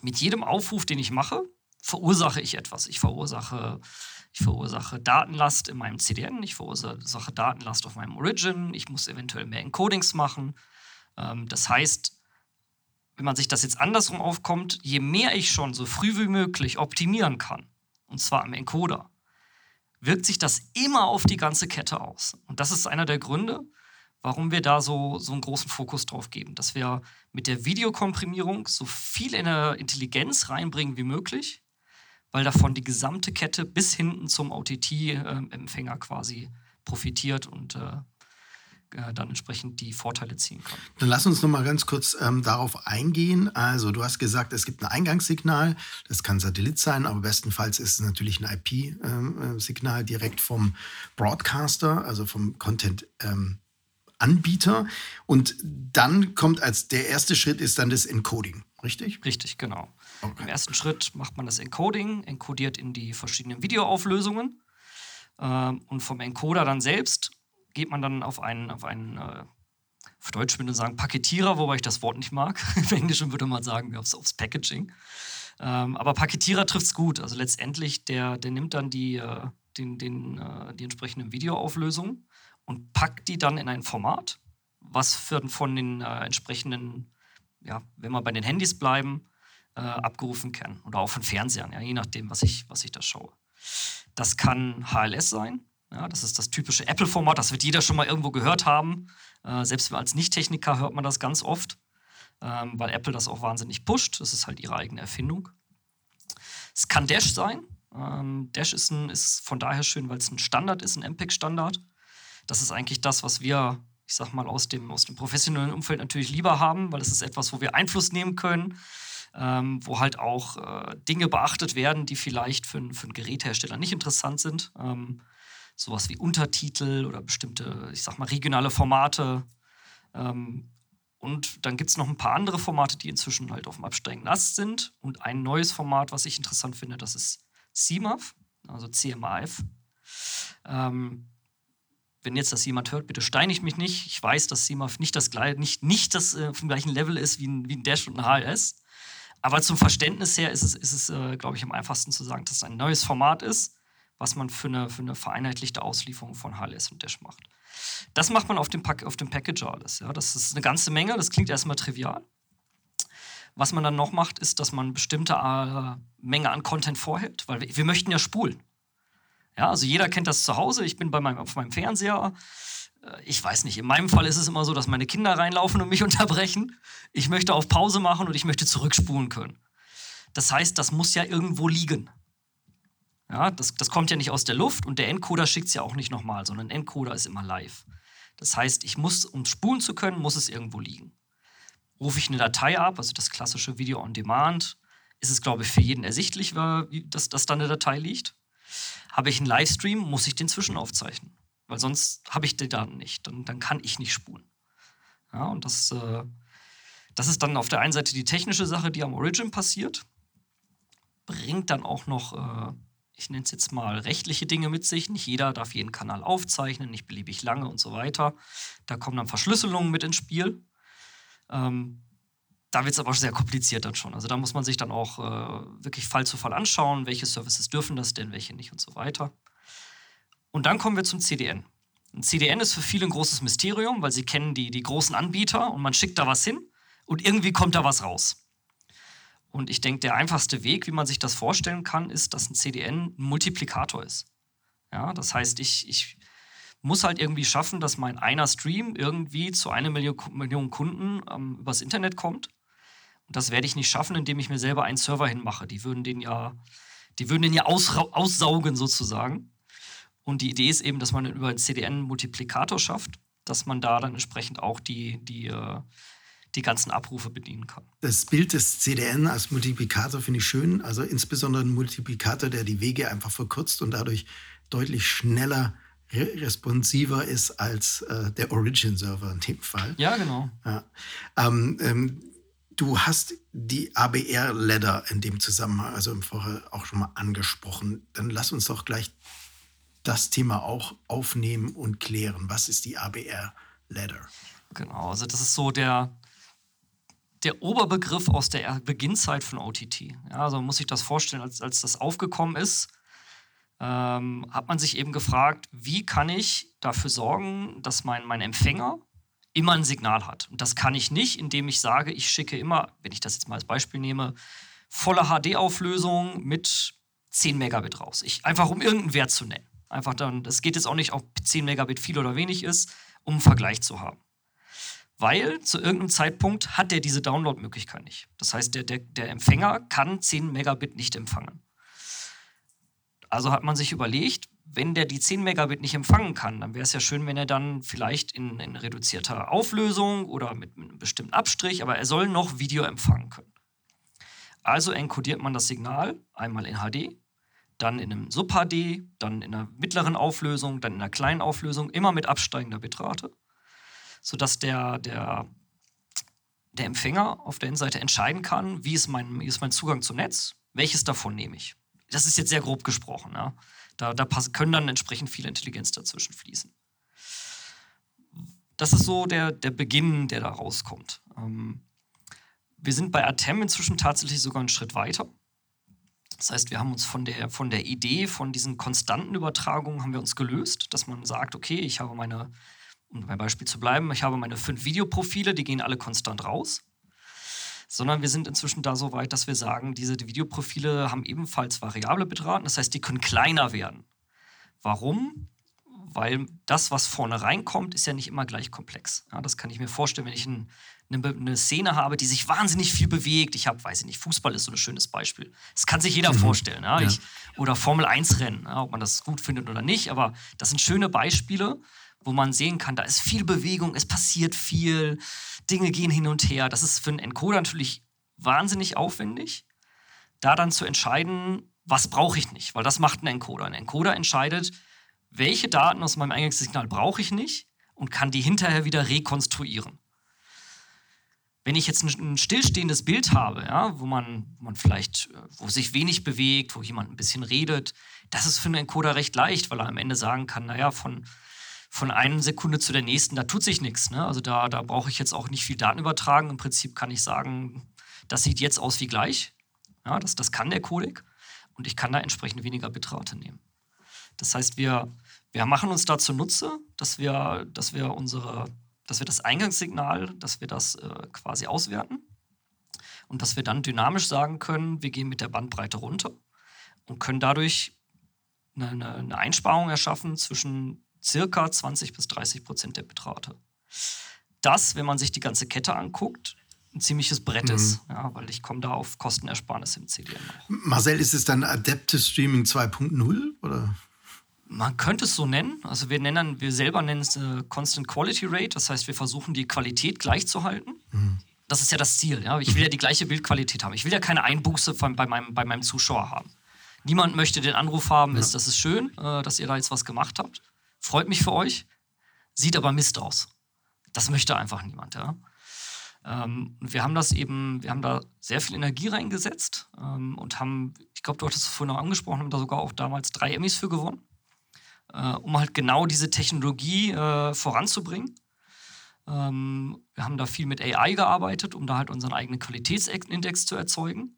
mit jedem Aufruf, den ich mache, verursache ich etwas. Ich verursache, ich verursache Datenlast in meinem CDN, ich verursache Datenlast auf meinem Origin, ich muss eventuell mehr Encodings machen. Ähm, das heißt, wenn man sich das jetzt andersrum aufkommt, je mehr ich schon so früh wie möglich optimieren kann, und zwar am Encoder, wirkt sich das immer auf die ganze Kette aus. Und das ist einer der Gründe, warum wir da so, so einen großen Fokus drauf geben, dass wir mit der Videokomprimierung so viel in der Intelligenz reinbringen wie möglich, weil davon die gesamte Kette bis hinten zum OTT-Empfänger quasi profitiert und äh, äh, dann entsprechend die Vorteile ziehen kann. Dann lass uns noch mal ganz kurz ähm, darauf eingehen. Also du hast gesagt, es gibt ein Eingangssignal, das kann Satellit sein, aber bestenfalls ist es natürlich ein IP-Signal ähm, äh, direkt vom Broadcaster, also vom Content. Ähm, Anbieter und dann kommt als der erste Schritt ist dann das Encoding, richtig? Richtig, genau. Okay. Im ersten Schritt macht man das Encoding, encodiert in die verschiedenen Videoauflösungen. Ähm, und vom Encoder dann selbst geht man dann auf einen, auf einen äh, auf Deutsch würde man sagen Paketierer, wobei ich das Wort nicht mag. Im Englischen würde man sagen, aufs, aufs Packaging. Ähm, aber Paketierer trifft es gut. Also letztendlich, der, der nimmt dann die, äh, den, den, äh, die entsprechenden Videoauflösungen und packt die dann in ein Format, was für, von den äh, entsprechenden, ja, wenn wir bei den Handys bleiben, äh, abgerufen kann. Oder auch von Fernsehern, ja, je nachdem, was ich, was ich da schaue. Das kann HLS sein. Ja, das ist das typische Apple-Format, das wird jeder schon mal irgendwo gehört haben. Äh, selbst als Nicht-Techniker hört man das ganz oft, ähm, weil Apple das auch wahnsinnig pusht. Das ist halt ihre eigene Erfindung. Es kann Dash sein. Ähm, Dash ist, ein, ist von daher schön, weil es ein Standard ist, ein MPEG-Standard. Das ist eigentlich das, was wir, ich sag mal, aus dem, aus dem professionellen Umfeld natürlich lieber haben, weil es ist etwas, wo wir Einfluss nehmen können ähm, wo halt auch äh, Dinge beachtet werden, die vielleicht für, für einen Geräthersteller nicht interessant sind. Ähm, sowas wie Untertitel oder bestimmte, ich sag mal, regionale Formate. Ähm, und dann gibt es noch ein paar andere Formate, die inzwischen halt auf dem absteigenden Ast sind. Und ein neues Format, was ich interessant finde, das ist CMAF, also CMAF. Ähm, wenn jetzt das jemand hört, bitte steinigt mich nicht. Ich weiß, dass CMAF nicht das, nicht, nicht das äh, dem gleichen Level ist wie ein, wie ein Dash und ein HLS. Aber zum Verständnis her ist es, ist es äh, glaube ich, am einfachsten zu sagen, dass es ein neues Format ist, was man für eine, für eine vereinheitlichte Auslieferung von HLS und Dash macht. Das macht man auf dem, Pack, auf dem Packager alles. Ja. Das ist eine ganze Menge, das klingt erstmal trivial. Was man dann noch macht, ist, dass man bestimmte äh, Menge an Content vorhält, weil wir, wir möchten ja spulen. Ja, also jeder kennt das zu Hause. Ich bin bei meinem, auf meinem Fernseher, äh, ich weiß nicht, in meinem Fall ist es immer so, dass meine Kinder reinlaufen und mich unterbrechen. Ich möchte auf Pause machen und ich möchte zurückspulen können. Das heißt, das muss ja irgendwo liegen. Ja, das, das kommt ja nicht aus der Luft und der Encoder schickt es ja auch nicht nochmal, sondern Encoder ist immer live. Das heißt, ich muss, um spulen zu können, muss es irgendwo liegen. Rufe ich eine Datei ab, also das klassische Video on Demand, ist es, glaube ich, für jeden ersichtlich, dass, dass da eine Datei liegt. Habe ich einen Livestream, muss ich den zwischenaufzeichnen. Weil sonst habe ich die Daten nicht. Dann, dann kann ich nicht spulen. Ja, und das, äh, das ist dann auf der einen Seite die technische Sache, die am Origin passiert. Bringt dann auch noch, äh, ich nenne es jetzt mal, rechtliche Dinge mit sich. Nicht jeder darf jeden Kanal aufzeichnen, nicht beliebig lange und so weiter. Da kommen dann Verschlüsselungen mit ins Spiel. Ähm, da wird es aber sehr kompliziert dann schon. Also da muss man sich dann auch äh, wirklich Fall zu Fall anschauen, welche Services dürfen das denn, welche nicht und so weiter. Und dann kommen wir zum CDN. Ein CDN ist für viele ein großes Mysterium, weil sie kennen die, die großen Anbieter und man schickt da was hin und irgendwie kommt da was raus. Und ich denke, der einfachste Weg, wie man sich das vorstellen kann, ist, dass ein CDN ein Multiplikator ist. Ja, das heißt, ich, ich muss halt irgendwie schaffen, dass mein einer Stream irgendwie zu einer Million, Kunden ähm, übers Internet kommt und das werde ich nicht schaffen, indem ich mir selber einen Server hinmache. Die würden den ja, die würden den ja aussaugen sozusagen. Und die Idee ist eben, dass man über einen CDN einen Multiplikator schafft, dass man da dann entsprechend auch die, die, äh, die ganzen Abrufe bedienen kann. Das Bild des CDN als Multiplikator finde ich schön. Also insbesondere ein Multiplikator, der die Wege einfach verkürzt und dadurch deutlich schneller responsiver ist als äh, der Origin-Server in dem Fall. Ja, genau. Ja. Ähm, ähm, Du hast die ABR-Ladder in dem Zusammenhang, also im Vorher auch schon mal angesprochen. Dann lass uns doch gleich das Thema auch aufnehmen und klären. Was ist die ABR-Ladder? Genau, also das ist so der, der Oberbegriff aus der Beginnzeit von OTT. Ja, also man muss sich das vorstellen, als, als das aufgekommen ist, ähm, hat man sich eben gefragt, wie kann ich dafür sorgen, dass mein, mein Empfänger immer ein Signal hat. Und das kann ich nicht, indem ich sage, ich schicke immer, wenn ich das jetzt mal als Beispiel nehme, volle HD-Auflösung mit 10 Megabit raus. Ich, einfach um irgendeinen Wert zu nennen. Einfach dann, das geht jetzt auch nicht, ob 10 Megabit viel oder wenig ist, um einen Vergleich zu haben. Weil zu irgendeinem Zeitpunkt hat der diese Download-Möglichkeit nicht. Das heißt, der, der, der Empfänger kann 10 Megabit nicht empfangen. Also hat man sich überlegt, wenn der die 10 Megabit nicht empfangen kann, dann wäre es ja schön, wenn er dann vielleicht in, in reduzierter Auflösung oder mit, mit, einem bestimmten Abstrich, aber er soll noch Video empfangen können. Also enkodiert man das Signal einmal in HD, dann in einem Sub-HD, dann in einer mittleren Auflösung, dann in einer kleinen Auflösung, immer mit absteigender Bitrate, sodass der, der, der Empfänger auf der Innenseite entscheiden kann, wie ist, mein, wie ist mein Zugang zum Netz, welches davon nehme ich. Das ist jetzt sehr grob gesprochen. Ja. Da, da können dann entsprechend viel Intelligenz dazwischen fließen. Das ist so der, der Beginn, der da rauskommt. Ähm, wir sind bei Atem inzwischen tatsächlich sogar einen Schritt weiter. Das heißt, wir haben uns von der, von der Idee, von diesen konstanten Übertragungen haben wir uns gelöst, dass man sagt, okay, ich habe meine, um beim Beispiel zu bleiben, ich habe meine fünf Videoprofile, die gehen alle konstant raus sondern wir sind inzwischen da so weit, dass wir sagen, diese Videoprofile haben ebenfalls variable Bitraten, das heißt, die können kleiner werden. Warum? Weil das, was vorne reinkommt, ist ja nicht immer gleich komplex. Ja, das kann ich mir vorstellen, wenn ich ein, eine, eine, Szene habe, die sich wahnsinnig viel bewegt. Ich habe, weiß ich nicht, Fußball ist so ein schönes Beispiel. Das kann sich jeder mhm. vorstellen. Ja? Ja. Ich, oder Formel 1 Rennen, ob man das gut findet oder nicht. Aber das sind schöne Beispiele, wo man sehen kann, da ist viel Bewegung, es passiert viel, Dinge gehen hin und her. Das ist für einen Encoder natürlich wahnsinnig aufwendig, da dann zu entscheiden, was brauche ich nicht, weil das macht ein Encoder. Ein Encoder entscheidet, welche Daten aus meinem Eingangssignal brauche ich nicht und kann die hinterher wieder rekonstruieren. Wenn ich jetzt ein, stillstehendes Bild habe, ja, wo, man, man vielleicht, äh, wo sich wenig bewegt, wo jemand ein bisschen redet, das ist für einen Encoder recht leicht, weil er am Ende sagen kann, naja, von von einer Sekunde zu der nächsten, da tut sich nichts. Ne? Also da, da brauche ich jetzt auch nicht viel Daten übertragen. Im Prinzip kann ich sagen, das sieht jetzt aus wie gleich. Ja, das, das kann der Codec. Und ich kann da entsprechend weniger Bitrate nehmen. Das heißt, wir, wir machen uns da zunutze, dass wir, dass wir unsere, dass wir das Eingangssignal, dass wir das äh, quasi auswerten und dass wir dann dynamisch sagen können, wir gehen mit der Bandbreite runter und können dadurch eine, eine Einsparung erschaffen zwischen circa 20 bis 30 Prozent der Bitrate. Das, wenn man sich die ganze Kette anguckt, ein ziemliches Brett mhm. ist, ja, weil ich komme da auf Kostenersparnis im CDN. Marcel, ist es dann Adaptive Streaming 2.0 oder? Man könnte es so nennen. Also wir nennen, wir selber nennen es äh, Constant Quality Rate. Das heißt, wir versuchen die Qualität gleich zu halten. Mhm. Das ist ja das Ziel. Ja? Ich will ja die gleiche Bildqualität haben. Ich will ja keine Einbuße von, bei, meinem, bei meinem Zuschauer haben. Niemand möchte den Anruf haben, ja. ist, das ist schön, äh, dass ihr da jetzt was gemacht habt. Freut mich für euch, sieht aber Mist aus. Das möchte einfach niemand, ja. Ähm, wir haben das eben, wir haben da sehr viel Energie reingesetzt ähm, und haben, ich glaube, du hattest es vorhin noch angesprochen, haben da sogar auch damals drei Emmys für gewonnen, äh, um halt genau diese Technologie äh, voranzubringen. Ähm, wir haben da viel mit AI gearbeitet, um da halt unseren eigenen Qualitätsindex zu erzeugen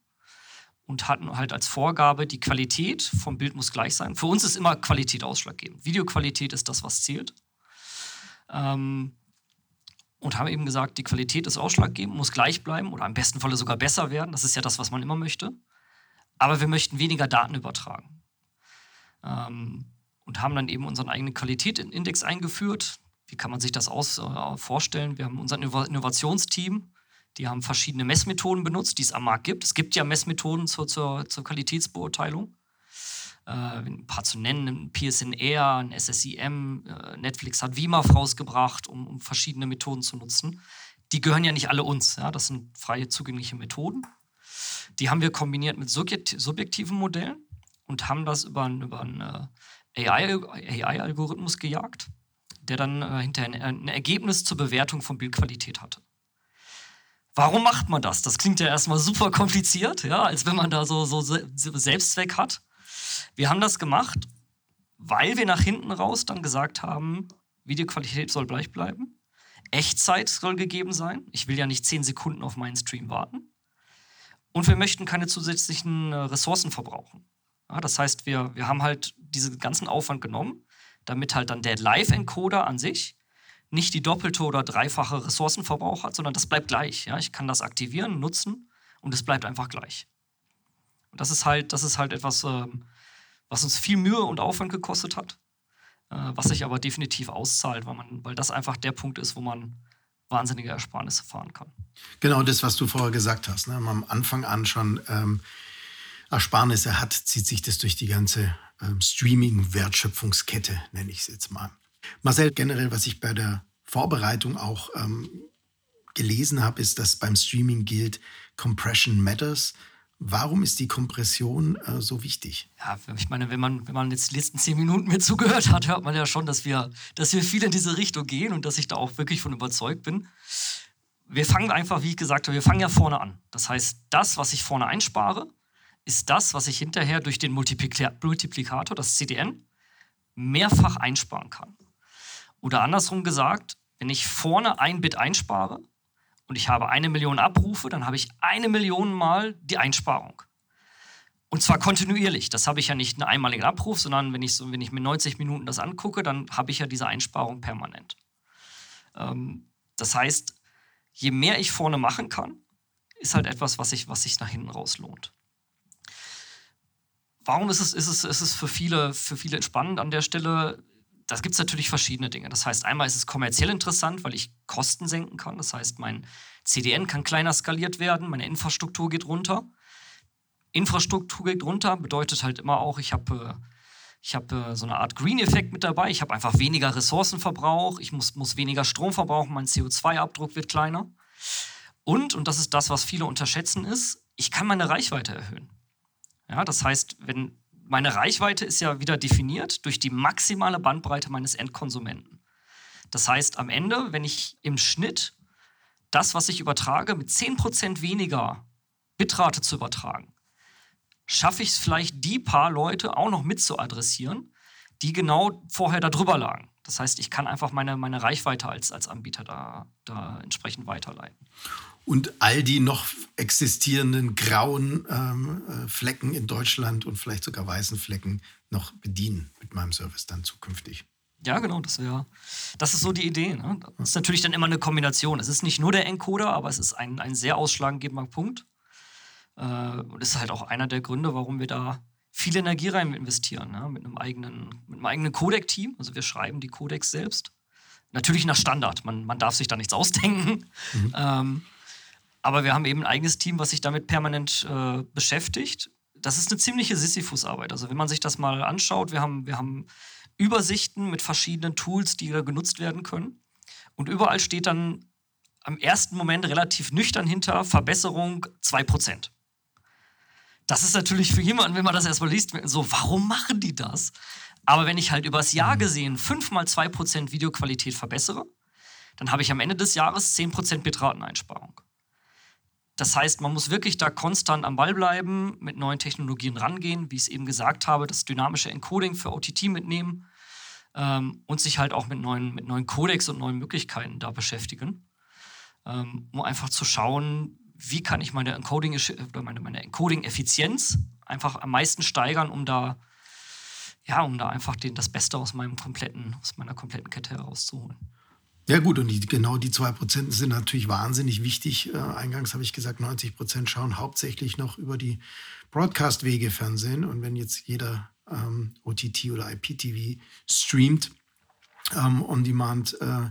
und hatten halt als Vorgabe, die Qualität vom Bild muss gleich sein. Für uns ist immer Qualität ausschlaggebend. Videoqualität ist das, was zählt. Ähm, und haben eben gesagt, die Qualität ist ausschlaggebend, muss gleich bleiben oder im besten Falle sogar besser werden. Das ist ja das, was man immer möchte. Aber wir möchten weniger Daten übertragen. Ähm, und haben dann eben unseren eigenen Qualitätsindex eingeführt. Wie kann man sich das aus, äh, vorstellen? Wir haben unser Innovationsteam, die haben verschiedene Messmethoden benutzt, die es am Markt gibt. Es gibt ja Messmethoden zur, zur, zur Qualitätsbeurteilung. Äh, ein paar zu nennen, ein PSNR, ein SSIM, äh, Netflix hat VMAF rausgebracht, um, um, verschiedene Methoden zu nutzen. Die gehören ja nicht alle uns, ja? das sind freie zugängliche Methoden. Die haben wir kombiniert mit subjektiven Modellen und haben das über, über einen äh, AI-Algorithmus gejagt, der dann äh, hinterher ein, ein Ergebnis zur Bewertung von Bildqualität hatte. Warum macht man das? Das klingt ja erstmal super kompliziert, ja, als wenn man da so, so Selbstzweck hat. Wir haben das gemacht, weil wir nach hinten raus dann gesagt haben, Videoqualität soll gleich bleiben. Echtzeit soll gegeben sein. Ich will ja nicht zehn Sekunden auf meinen Stream warten. Und wir möchten keine zusätzlichen äh, Ressourcen verbrauchen. Ja, das heißt, wir, wir haben halt diesen ganzen Aufwand genommen, damit halt dann der Live-Encoder an sich nicht die doppelte oder dreifache Ressourcenverbrauch hat, sondern das bleibt gleich. Ja? Ich kann das aktivieren, nutzen und es bleibt einfach gleich. Und das ist halt, das ist halt etwas, ähm, was uns viel Mühe und Aufwand gekostet hat, äh, was sich aber definitiv auszahlt, weil, man, weil das einfach der Punkt ist, wo man wahnsinnige Ersparnisse fahren kann. Genau das, was du vorher gesagt hast. Ne? Am Anfang an schon ähm, Ersparnisse hat, zieht sich das durch die ganze ähm, Streaming-Wertschöpfungskette, nenne ich es jetzt mal. Marcel, generell, was ich bei der Vorbereitung auch ähm, gelesen habe, ist, dass beim Streaming gilt, Compression matters. Warum ist die Kompression äh, so wichtig? Ja, ich meine, wenn man, wenn man jetzt die letzten zehn Minuten mir zugehört hat, hört man ja schon, dass wir, dass wir viel in diese Richtung gehen und dass ich da auch wirklich von überzeugt bin. Wir fangen einfach, wie ich gesagt habe, wir fangen ja vorne an. Das heißt, das, was ich vorne einspare, ist das, was ich hinterher durch den Multiplikator, das CDN, mehrfach einsparen kann. Oder andersrum gesagt, wenn ich vorne ein Bit einspare und ich habe eine Million Abrufe, dann habe ich eine Million Mal die Einsparung. Und zwar kontinuierlich. Das habe ich ja nicht einen einmaligen Abruf, sondern wenn ich, so, wenn ich mir 90 Minuten das angucke, dann habe ich ja diese Einsparung permanent. Ähm, das heißt, je mehr ich vorne machen kann, ist halt etwas, was sich was sich nach hinten raus lohnt. Warum ist es, ist es, ist es für, viele, für viele spannend an der Stelle? Das gibt es natürlich verschiedene Dinge. Das heißt, einmal ist es kommerziell interessant, weil ich Kosten senken kann. Das heißt, mein CDN kann kleiner skaliert werden, meine Infrastruktur geht runter. Infrastruktur geht runter bedeutet halt immer auch, ich habe ich hab, äh, so eine Art Green-Effekt mit dabei. Ich habe einfach weniger Ressourcenverbrauch, ich muss, muss weniger Strom verbrauchen, mein CO2-Abdruck wird kleiner. Und, und das ist das, was viele unterschätzen, ist, ich kann meine Reichweite erhöhen. Ja, das heißt, wenn meine Reichweite ist ja wieder definiert durch die maximale Bandbreite meines Endkonsumenten. Das heißt, am Ende, wenn ich im Schnitt das, was ich übertrage, mit 10% weniger Bitrate zu übertragen, schaffe ich es vielleicht, die paar Leute auch noch mit zu adressieren, die genau vorher da drüber lagen. Das heißt, ich kann einfach meine, meine Reichweite als, als Anbieter da, da entsprechend weiterleiten und all die noch existierenden grauen ähm, äh, Flecken in Deutschland und vielleicht sogar weißen Flecken noch bedienen mit meinem Service dann zukünftig. Ja, genau, das wäre, das ist so die Idee. Ne? Das ist natürlich dann immer eine Kombination. Es ist nicht nur der Encoder, aber es ist ein, ein sehr ausschlaggebender Punkt. Äh, und ist halt auch einer der Gründe, warum wir da viel Energie rein investieren, ne? mit einem eigenen, mit einem eigenen Codec-Team. Also wir schreiben die Codecs selbst. Natürlich nach Standard. Man, man darf sich da nichts ausdenken. Mhm. Ähm, aber wir haben eben ein eigenes Team, was sich damit permanent äh, beschäftigt. Das ist eine ziemliche Sisyphus-Arbeit. Also wenn man sich das mal anschaut, wir haben, wir haben Übersichten mit verschiedenen Tools, die da genutzt werden können. Und überall steht dann am ersten Moment relativ nüchtern hinter Verbesserung 2%. das ist natürlich für jemanden, wenn man das erstmal liest, so, warum machen die das? Aber wenn ich halt übers Jahr mhm. gesehen 5 mal 2% Videoqualität verbessere, dann habe ich am Ende des Jahres 10% Bitrateneinsparung. Das heißt, man muss wirklich da konstant am Ball bleiben, mit neuen Technologien rangehen, wie ich es eben gesagt habe, das dynamische Encoding für OTT mitnehmen ähm, und sich halt auch mit neuen, mit neuen Codecs und neuen Möglichkeiten da beschäftigen, ähm, um einfach zu schauen, wie kann ich meine Encoding oder meine, meine Encoding-Effizienz einfach am meisten steigern, um da ja, um da einfach den, das Beste aus meinem kompletten, aus meiner kompletten Kette herauszuholen. Ja gut, und die, genau die zwei Prozent sind natürlich wahnsinnig wichtig. Äh, eingangs habe ich gesagt, 90 Prozent schauen hauptsächlich noch über die Broadcast-Wege Fernsehen. Und wenn jetzt jeder ähm, OTT oder IPTV streamt, ähm, on-demand äh,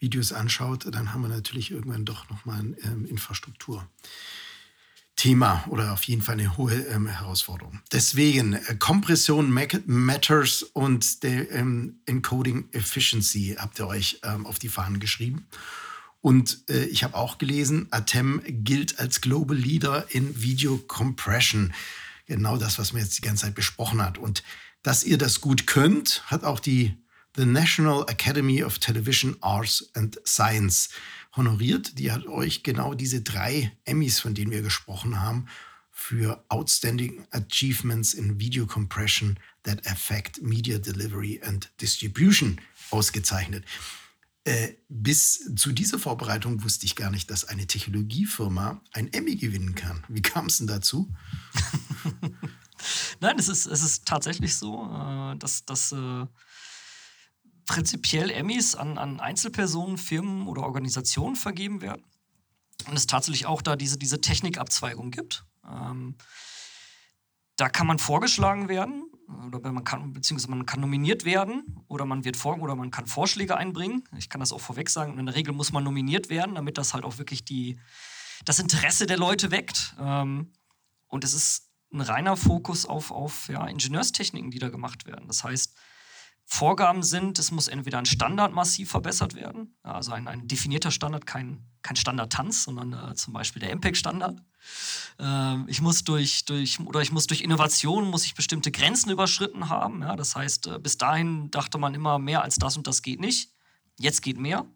Videos anschaut, dann haben wir natürlich irgendwann doch nochmal ähm, Infrastruktur. Thema oder auf jeden Fall eine hohe ähm, Herausforderung. Deswegen äh, Kompression Matters und der ähm, Encoding Efficiency habt ihr euch ähm, auf die Fahnen geschrieben. Und äh, ich habe auch gelesen, Atem gilt als Global Leader in Video Compression. Genau das, was man jetzt die ganze Zeit besprochen hat. Und dass ihr das gut könnt, hat auch die The National Academy of Television Arts and Science honoriert. Die hat euch genau diese drei Emmys, von denen wir gesprochen haben, für Outstanding Achievements in Video Compression that Affect Media Delivery and Distribution ausgezeichnet. Äh, bis zu dieser Vorbereitung wusste ich gar nicht, dass eine Technologiefirma ein Emmy gewinnen kann. Wie kam es denn dazu? Nein, es ist, es ist tatsächlich so, äh, dass, dass äh, prinzipiell Emmys an, an Einzelpersonen, Firmen oder Organisationen vergeben werden. Und es tatsächlich auch da diese, diese Technikabzweigung gibt. Ähm, da kann man vorgeschlagen werden oder man kann, beziehungsweise man kann nominiert werden oder man wird vor oder man kann Vorschläge einbringen. Ich kann das auch vorweg sagen. Und in der Regel muss man nominiert werden, damit das halt auch wirklich die, das Interesse der Leute weckt. Ähm, und es ist ein reiner Fokus auf, auf ja, Ingenieurstechniken, die da gemacht werden. Das heißt, Vorgaben sind, es muss entweder ein Standard massiv verbessert werden, also ein, ein definierter Standard, kein, kein Standard-Tanz, sondern äh, zum Beispiel der MPEG-Standard. Äh, ich muss durch, durch, oder ich muss durch Innovation muss ich bestimmte Grenzen überschritten haben. Ja? Das heißt, äh, bis dahin dachte man immer, mehr als das und das geht nicht. Jetzt geht mehr.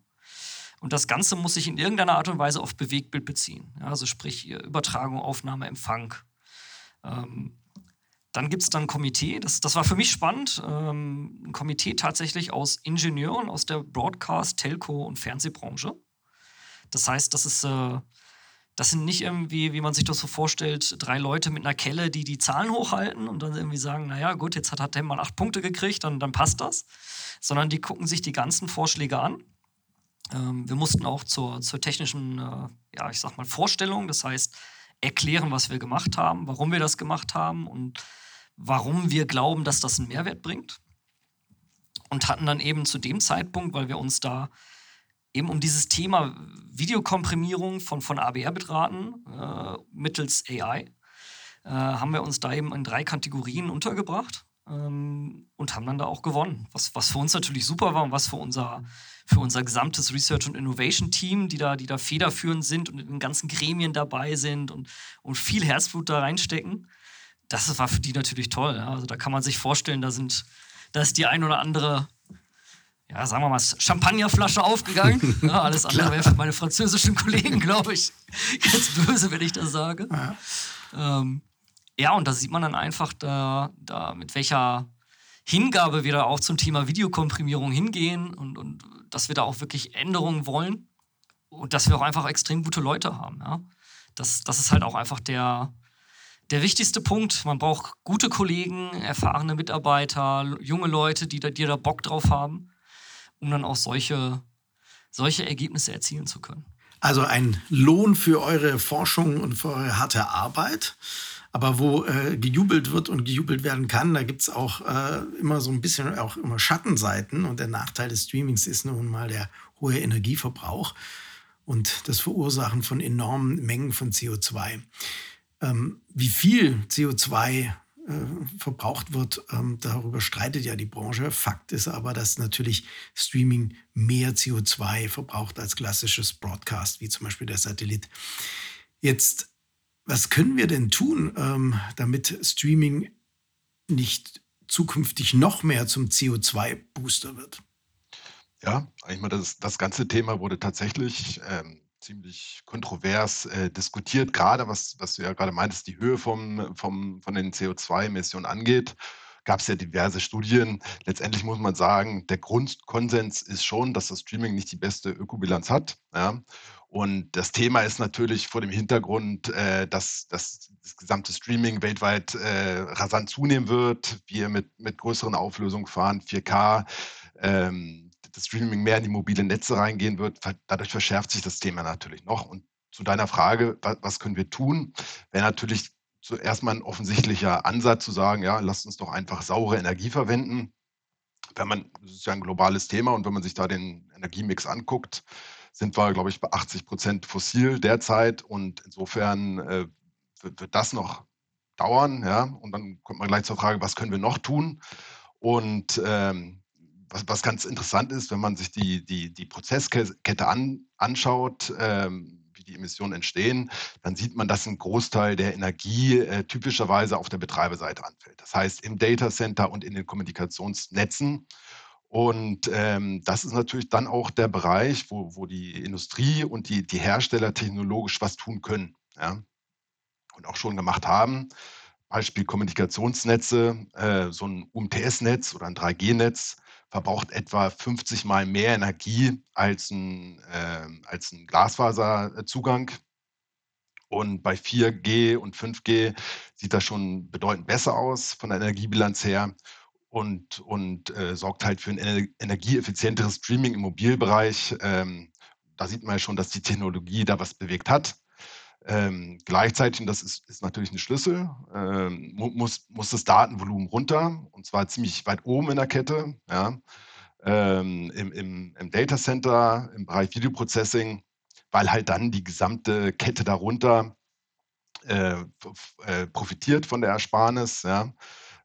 Und das Ganze muss sich in irgendeiner Art und Weise auf Bewegtbild beziehen. Ja? Also sprich Übertragung, Aufnahme, Empfang. Ähm, dann gibt es dann ein Komitee, das, das war für mich spannend, ähm, ein Komitee tatsächlich aus Ingenieuren aus der Broadcast, Telco und Fernsehbranche. Das heißt, das ist, äh, das sind nicht irgendwie, wie man sich das so vorstellt, drei Leute mit einer Kelle, die die Zahlen hochhalten und dann irgendwie sagen, naja gut, jetzt hat, hat der mal acht Punkte gekriegt, dann, dann passt das. Sondern die gucken sich die ganzen Vorschläge an. Ähm, wir mussten auch zur, zur technischen, äh, ja, ich sag mal, Vorstellung, das heißt, erklären, was wir gemacht haben, warum wir das gemacht haben und warum wir glauben, dass das einen Mehrwert bringt. Und hatten dann eben zu dem Zeitpunkt, weil wir uns da eben um dieses Thema Videokomprimierung von, von ABR betraten, äh, mittels AI, äh, haben wir uns da eben in drei Kategorien untergebracht ähm, und haben dann da auch gewonnen. Was, was für uns natürlich super war und was für unser, für unser gesamtes Research- und Innovation-Team, die da, die da federführend sind und in den ganzen Gremien dabei sind und, und viel Herzblut da reinstecken das war für die natürlich toll. Ja. Also da kann man sich vorstellen, da sind, da ist die ein oder andere, ja, sagen wir mal, Champagnerflasche aufgegangen. Ja, alles andere wäre für meine französischen Kollegen, glaube ich, jetzt böse, wenn ich das sage. Ja. Ähm, ja, und da sieht man dann einfach, da, da mit welcher Hingabe wir da auch zum Thema Videokomprimierung hingehen und, und dass wir da auch wirklich Änderungen wollen und dass wir auch einfach extrem gute Leute haben. Ja. Das, das ist halt auch einfach der, der wichtigste Punkt. Man braucht gute Kollegen, erfahrene Mitarbeiter, junge Leute, die da, die da Bock drauf haben, um dann auch solche, solche Ergebnisse erzielen zu können. Also ein Lohn für eure Forschung und für eure harte Arbeit. Aber wo äh, gejubelt wird und gejubelt werden kann, da gibt es auch äh, immer so ein bisschen auch immer Schattenseiten. Und der Nachteil des Streamings ist nun mal der hohe Energieverbrauch und das Verursachen von enormen Mengen von CO2. Ähm, wie viel CO2 äh, verbraucht wird, ähm, darüber streitet ja die Branche. Fakt ist aber, dass natürlich Streaming mehr CO2 verbraucht als klassisches Broadcast, wie zum Beispiel der Satellit. Jetzt Was können wir denn tun, ähm, damit Streaming nicht zukünftig noch mehr zum CO2-Booster wird? Ja, ich meine, das, das ganze Thema wurde tatsächlich ähm, ziemlich kontrovers äh, diskutiert, gerade was, was du ja gerade meintest, die Höhe vom, vom, von den CO2-Emissionen angeht. Gab es ja diverse Studien. Letztendlich muss man sagen, der Grundkonsens ist schon, dass das Streaming nicht die beste Ökobilanz hat. Ja? Und das Thema ist natürlich vor dem Hintergrund, äh, dass, dass, das gesamte Streaming weltweit äh, rasant zunehmen wird. Wir mit, mit größeren Auflösungen fahren, 4K. Ähm, das Streaming mehr in die mobile Netze reingehen wird, dadurch verschärft sich das Thema natürlich noch. Und zu deiner Frage, was können wir tun, wäre natürlich zuerst mal ein offensichtlicher Ansatz zu sagen, ja, lasst uns doch einfach saure Energie verwenden. Wenn man, das ist ja ein globales Thema und wenn man sich da den Energiemix anguckt, sind wir, glaube ich, bei 80 Prozent fossil derzeit und insofern äh, wird, wird, das noch dauern, ja. Und dann kommt man gleich zur Frage, was können wir noch tun? Und ähm, was, was ganz interessant ist, wenn man sich die, die, die Prozesskette an, anschaut, ähm, wie die Emissionen entstehen, dann sieht man, dass ein Großteil der Energie äh, typischerweise auf der Betreiberseite anfällt. Das heißt im Data Center und in den Kommunikationsnetzen. Und ähm, das ist natürlich dann auch der Bereich, wo, wo die Industrie und die, die Hersteller technologisch was tun können ja? und auch schon gemacht haben. Beispiel Kommunikationsnetze, äh, so ein UMTS-Netz oder ein 3G-Netz verbraucht etwa 50 Mal mehr Energie als ein, äh, als ein Glasfaserzugang. Und bei 4G und 5G sieht das schon bedeutend besser aus von der Energiebilanz her und, und äh, sorgt halt für ein energieeffizienteres Streaming im Mobilbereich. Ähm, da sieht man ja schon, dass die Technologie da was bewegt hat. Ähm, gleichzeitig, und das ist, ist natürlich ein Schlüssel, ähm, muss, muss das Datenvolumen runter, und zwar ziemlich weit oben in der Kette, ja, ähm, im, im, im Data Center, im Bereich Videoprocessing, weil halt dann die gesamte Kette darunter äh, äh, profitiert von der Ersparnis. Ja.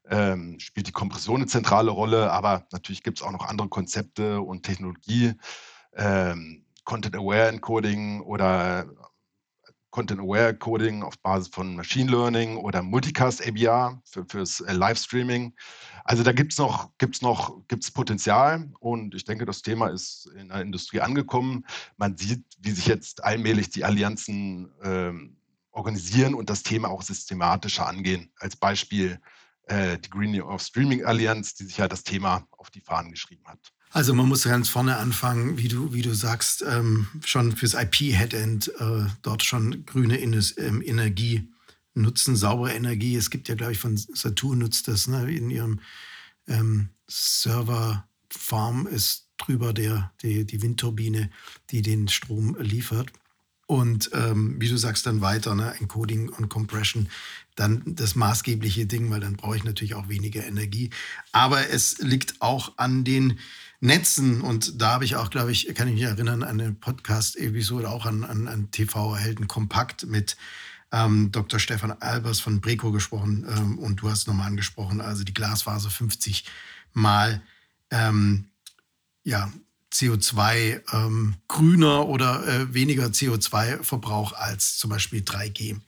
Ähm, spielt die Kompression eine zentrale Rolle, aber natürlich gibt es auch noch andere Konzepte und Technologie. Ähm, Content-Aware Encoding oder Content-Aware-Coding auf Basis von Machine Learning oder Multicast ABR für, fürs äh, Livestreaming. Also da gibt es noch, gibt's noch gibt's Potenzial und ich denke, das Thema ist in der Industrie angekommen. Man sieht, wie sich jetzt allmählich die Allianzen ähm, organisieren und das Thema auch systematischer angehen. Als Beispiel äh, die Green of Streaming Allianz, die sich ja das Thema auf die Fahnen geschrieben hat. Also man muss ganz vorne anfangen, wie du, wie du sagst, ähm, schon fürs IP-Headend äh, dort schon grüne ähm, Energie nutzen, saubere Energie. Es gibt ja, glaube ich, von Saturn nutzt das ne, in ihrem ähm, Server-Farm ist drüber der, die, die Windturbine, die den Strom liefert. Und ähm, wie du sagst, dann weiter, ne, Encoding und Compression, dann das maßgebliche Ding, weil dann brauche ich natürlich auch weniger Energie. Aber es liegt auch an den Netzen. Und da habe ich auch, glaube ich, kann ich mich erinnern, an eine Podcast-Episode, auch an, an, an TV-Helden Kompakt mit ähm, Dr. Stefan Albers von Breco gesprochen. Ähm, und du hast nochmal angesprochen, also die Glasfaser 50 Mal ähm, ja, CO2 ähm, grüner oder äh, weniger CO2-Verbrauch als zum Beispiel 3G,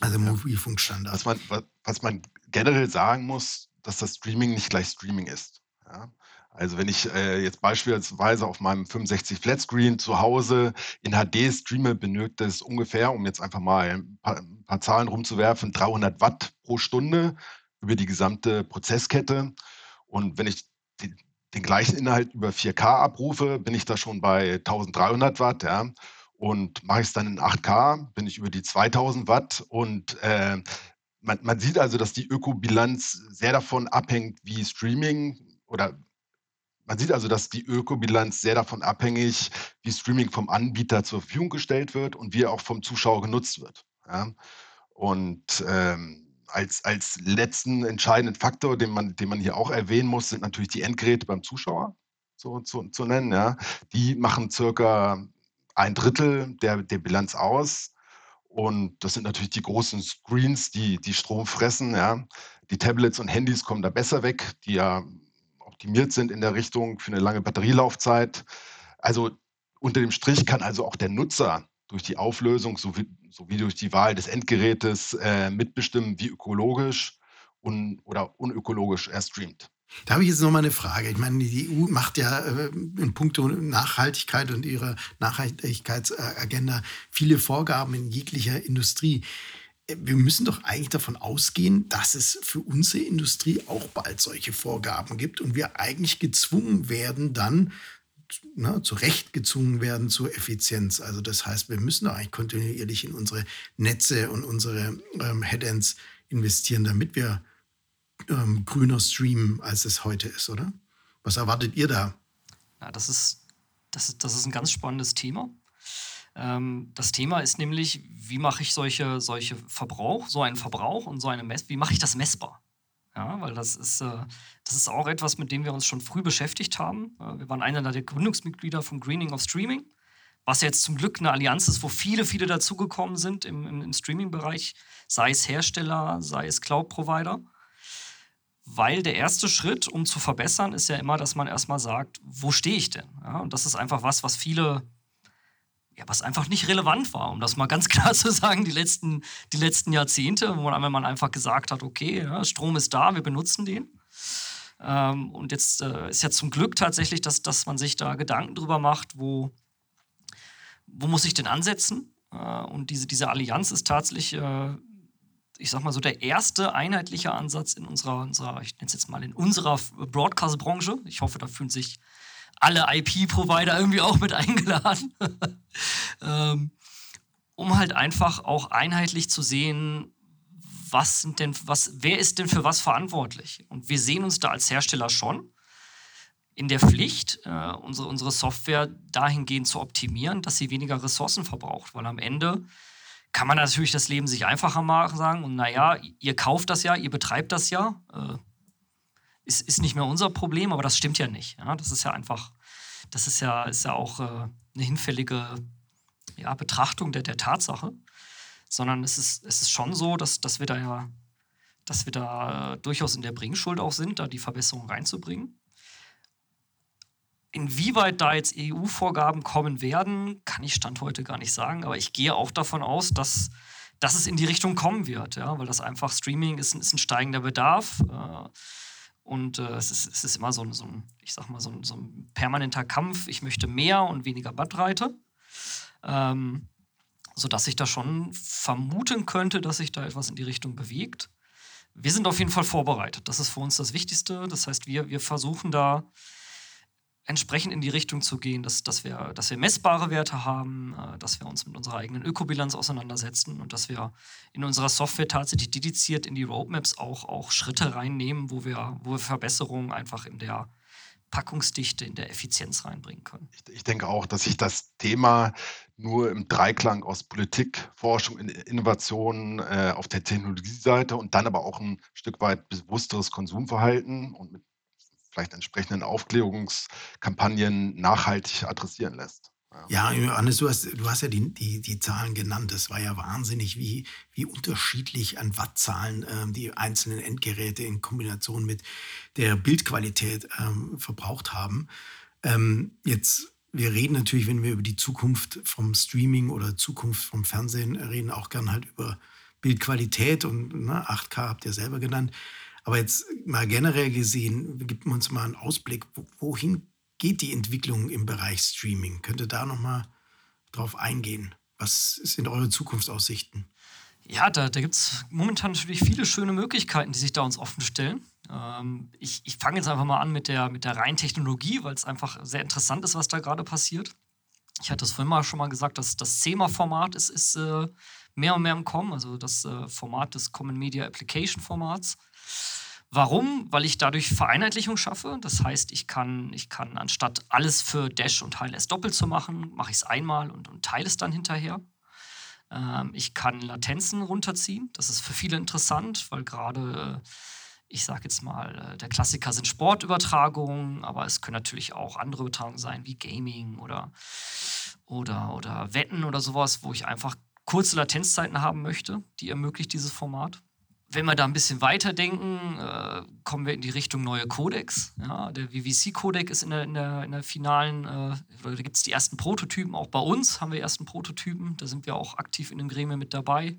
also Mobilfunkstandard. Was man, was man generell sagen muss, dass das Streaming nicht gleich Streaming ist. Ja? Also wenn ich äh, jetzt beispielsweise auf meinem 65 Flatscreen zu Hause in HD streame, benötigt es ungefähr, um jetzt einfach mal ein paar, ein paar Zahlen rumzuwerfen, 300 Watt pro Stunde über die gesamte Prozesskette. Und wenn ich die, den gleichen Inhalt über 4K abrufe, bin ich da schon bei 1300 Watt. Ja. Und mache ich es dann in 8K, bin ich über die 2000 Watt. Und äh, man, man sieht also, dass die Ökobilanz sehr davon abhängt, wie Streaming oder man sieht also, dass die Ökobilanz sehr davon abhängig, wie Streaming vom Anbieter zur Verfügung gestellt wird und wie er auch vom Zuschauer genutzt wird. Ja? Und ähm, als, als letzten entscheidenden Faktor, den man, den man hier auch erwähnen muss, sind natürlich die Endgeräte beim Zuschauer so zu, zu nennen. Ja? Die machen circa ein Drittel der, der Bilanz aus. Und das sind natürlich die großen Screens, die, die Strom fressen. Ja? Die Tablets und Handys kommen da besser weg, die ja optimiert sind in der Richtung für eine lange Batterielaufzeit. Also unter dem Strich kann also auch der Nutzer durch die Auflösung sowie, sowie durch die Wahl des Endgerätes äh, mitbestimmen, wie ökologisch un oder unökologisch er streamt. Da habe ich jetzt noch mal eine Frage. Ich meine, die EU macht ja äh, in puncto Nachhaltigkeit und ihrer Nachhaltigkeitsagenda viele Vorgaben in jeglicher Industrie. Wir müssen doch eigentlich davon ausgehen, dass es für unsere Industrie auch bald solche Vorgaben gibt und wir eigentlich gezwungen werden, dann ne, zu Recht gezwungen werden zur Effizienz. Also das heißt, wir müssen doch eigentlich kontinuierlich in unsere Netze und unsere ähm, Headends investieren, damit wir ähm, grüner streamen, als es heute ist, oder? Was erwartet ihr da? Ja, das ist, das ist, das ist ein ganz spannendes Thema. Ähm, das Thema ist nämlich, wie mache ich solche, solche Verbrauch, so einen Verbrauch und so eine Mess, wie mache ich das messbar? Ja, weil das ist, äh, das ist auch etwas, mit dem wir uns schon früh beschäftigt haben. Äh, wir waren einer der Gründungsmitglieder vom Greening of Streaming, was jetzt zum Glück eine Allianz ist, wo viele, viele dazugekommen sind im, im, im Streaming-Bereich, sei es Hersteller, sei es Cloud-Provider. Weil der erste Schritt, um zu verbessern, ist ja immer, dass man erstmal sagt, wo stehe ich denn? Ja, und das ist einfach was, was viele ja, was einfach nicht relevant war, um das mal ganz klar zu sagen, die letzten, die letzten Jahrzehnte, wo man, einfach gesagt hat, okay, ja, Strom ist da, wir benutzen den. Ähm, und jetzt äh, ist ja zum Glück tatsächlich, dass, dass man sich da Gedanken drüber macht, wo, wo muss ich denn ansetzen? Äh, und diese, diese Allianz ist tatsächlich, äh, ich sag mal so, der erste einheitliche Ansatz in unserer, unserer ich nenne es jetzt mal in unserer Broadcast-Branche. Ich hoffe, da fühlen sich alle IP-Provider irgendwie auch mit eingeladen, ähm, um halt einfach auch einheitlich zu sehen, was sind denn, was, wer ist denn für was verantwortlich? Und wir sehen uns da als Hersteller schon in der Pflicht, äh, unsere, unsere Software dahingehend zu optimieren, dass sie weniger Ressourcen verbraucht, weil am Ende kann man natürlich das Leben sich einfacher machen sagen und naja, ihr kauft das ja, ihr betreibt das ja, äh, ist, ist nicht mehr unser Problem, aber das stimmt ja nicht. Ja? Das ist ja einfach, das ist ja, ist ja auch äh, eine hinfällige ja, Betrachtung der, der Tatsache. Sondern es ist, es ist schon so, dass, dass wir da ja, dass wir da äh, durchaus in der Bringschuld auch sind, da die Verbesserung reinzubringen. Inwieweit da jetzt EU-Vorgaben kommen werden, kann ich Stand heute gar nicht sagen, aber ich gehe auch davon aus, dass, dass es in die Richtung kommen wird, ja, weil das einfach Streaming ist, ist ein steigender Bedarf. Äh, und äh, es, ist, es ist immer so ein, so ein ich sag mal, so ein, so ein, permanenter Kampf. Ich möchte mehr und weniger Bandbreite. Ähm, sodass ich da schon vermuten könnte, dass sich da etwas in die Richtung bewegt. Wir sind auf jeden Fall vorbereitet. Das ist für uns das Wichtigste. Das heißt, wir, wir versuchen da entsprechend in die Richtung zu gehen, dass, dass, wir, dass wir messbare Werte haben, äh, dass wir uns mit unserer eigenen Ökobilanz auseinandersetzen und dass wir in unserer Software tatsächlich dediziert in die Roadmaps auch, auch Schritte reinnehmen, wo wir, wo wir Verbesserungen einfach in der Packungsdichte, in der Effizienz reinbringen können. Ich, ich denke auch, dass sich das Thema nur im Dreiklang aus Politik, Forschung, Innovation äh, auf der Technologieseite und dann aber auch ein Stück weit bewussteres Konsumverhalten und mit vielleicht entsprechenden Aufklärungskampagnen nachhaltig adressieren lässt. Ja, Johannes, du hast, du hast ja die, die, die Zahlen genannt. Es war ja wahnsinnig, wie, wie unterschiedlich an Wattzahlen ähm, die einzelnen Endgeräte in Kombination mit der Bildqualität ähm, verbraucht haben. Ähm, jetzt, wir reden natürlich, wenn wir über die Zukunft vom Streaming oder Zukunft vom Fernsehen reden, auch gern halt über Bildqualität und ne, 8K habt ihr selber genannt. Aber jetzt mal generell gesehen, gibt uns mal einen Ausblick, wohin geht die Entwicklung im Bereich Streaming? Könnt ihr da nochmal drauf eingehen? Was sind eure Zukunftsaussichten? Ja, da, da gibt es momentan natürlich viele schöne Möglichkeiten, die sich da uns offen stellen. Ähm, ich ich fange jetzt einfach mal an mit der, mit der reinen Technologie, weil es einfach sehr interessant ist, was da gerade passiert. Ich hatte es vorhin mal schon mal gesagt, dass das CEMA-Format ist, ist äh, mehr und mehr im Kommen, also das äh, Format des Common Media Application Formats. Warum? Weil ich dadurch Vereinheitlichung schaffe. Das heißt, ich kann, ich kann anstatt alles für Dash und HLS doppelt zu machen, mache ich es einmal und, und teile es dann hinterher. Ähm, ich kann Latenzen runterziehen. Das ist für viele interessant, weil gerade, äh, ich sage jetzt mal, äh, der Klassiker sind Sportübertragungen, aber es können natürlich auch andere Übertragungen sein, wie Gaming oder, oder, oder Wetten oder sowas, wo ich einfach kurze Latenzzeiten haben möchte, die ermöglicht dieses Format. wenn wir da ein bisschen weiterdenken, äh, kommen wir in die Richtung neue Codecs. Ja, der VVC-Codec ist in der, in der, in der finalen, äh, da gibt es die ersten Prototypen, auch bei uns haben wir ersten Prototypen, da sind wir auch aktiv in dem Gremium mit dabei.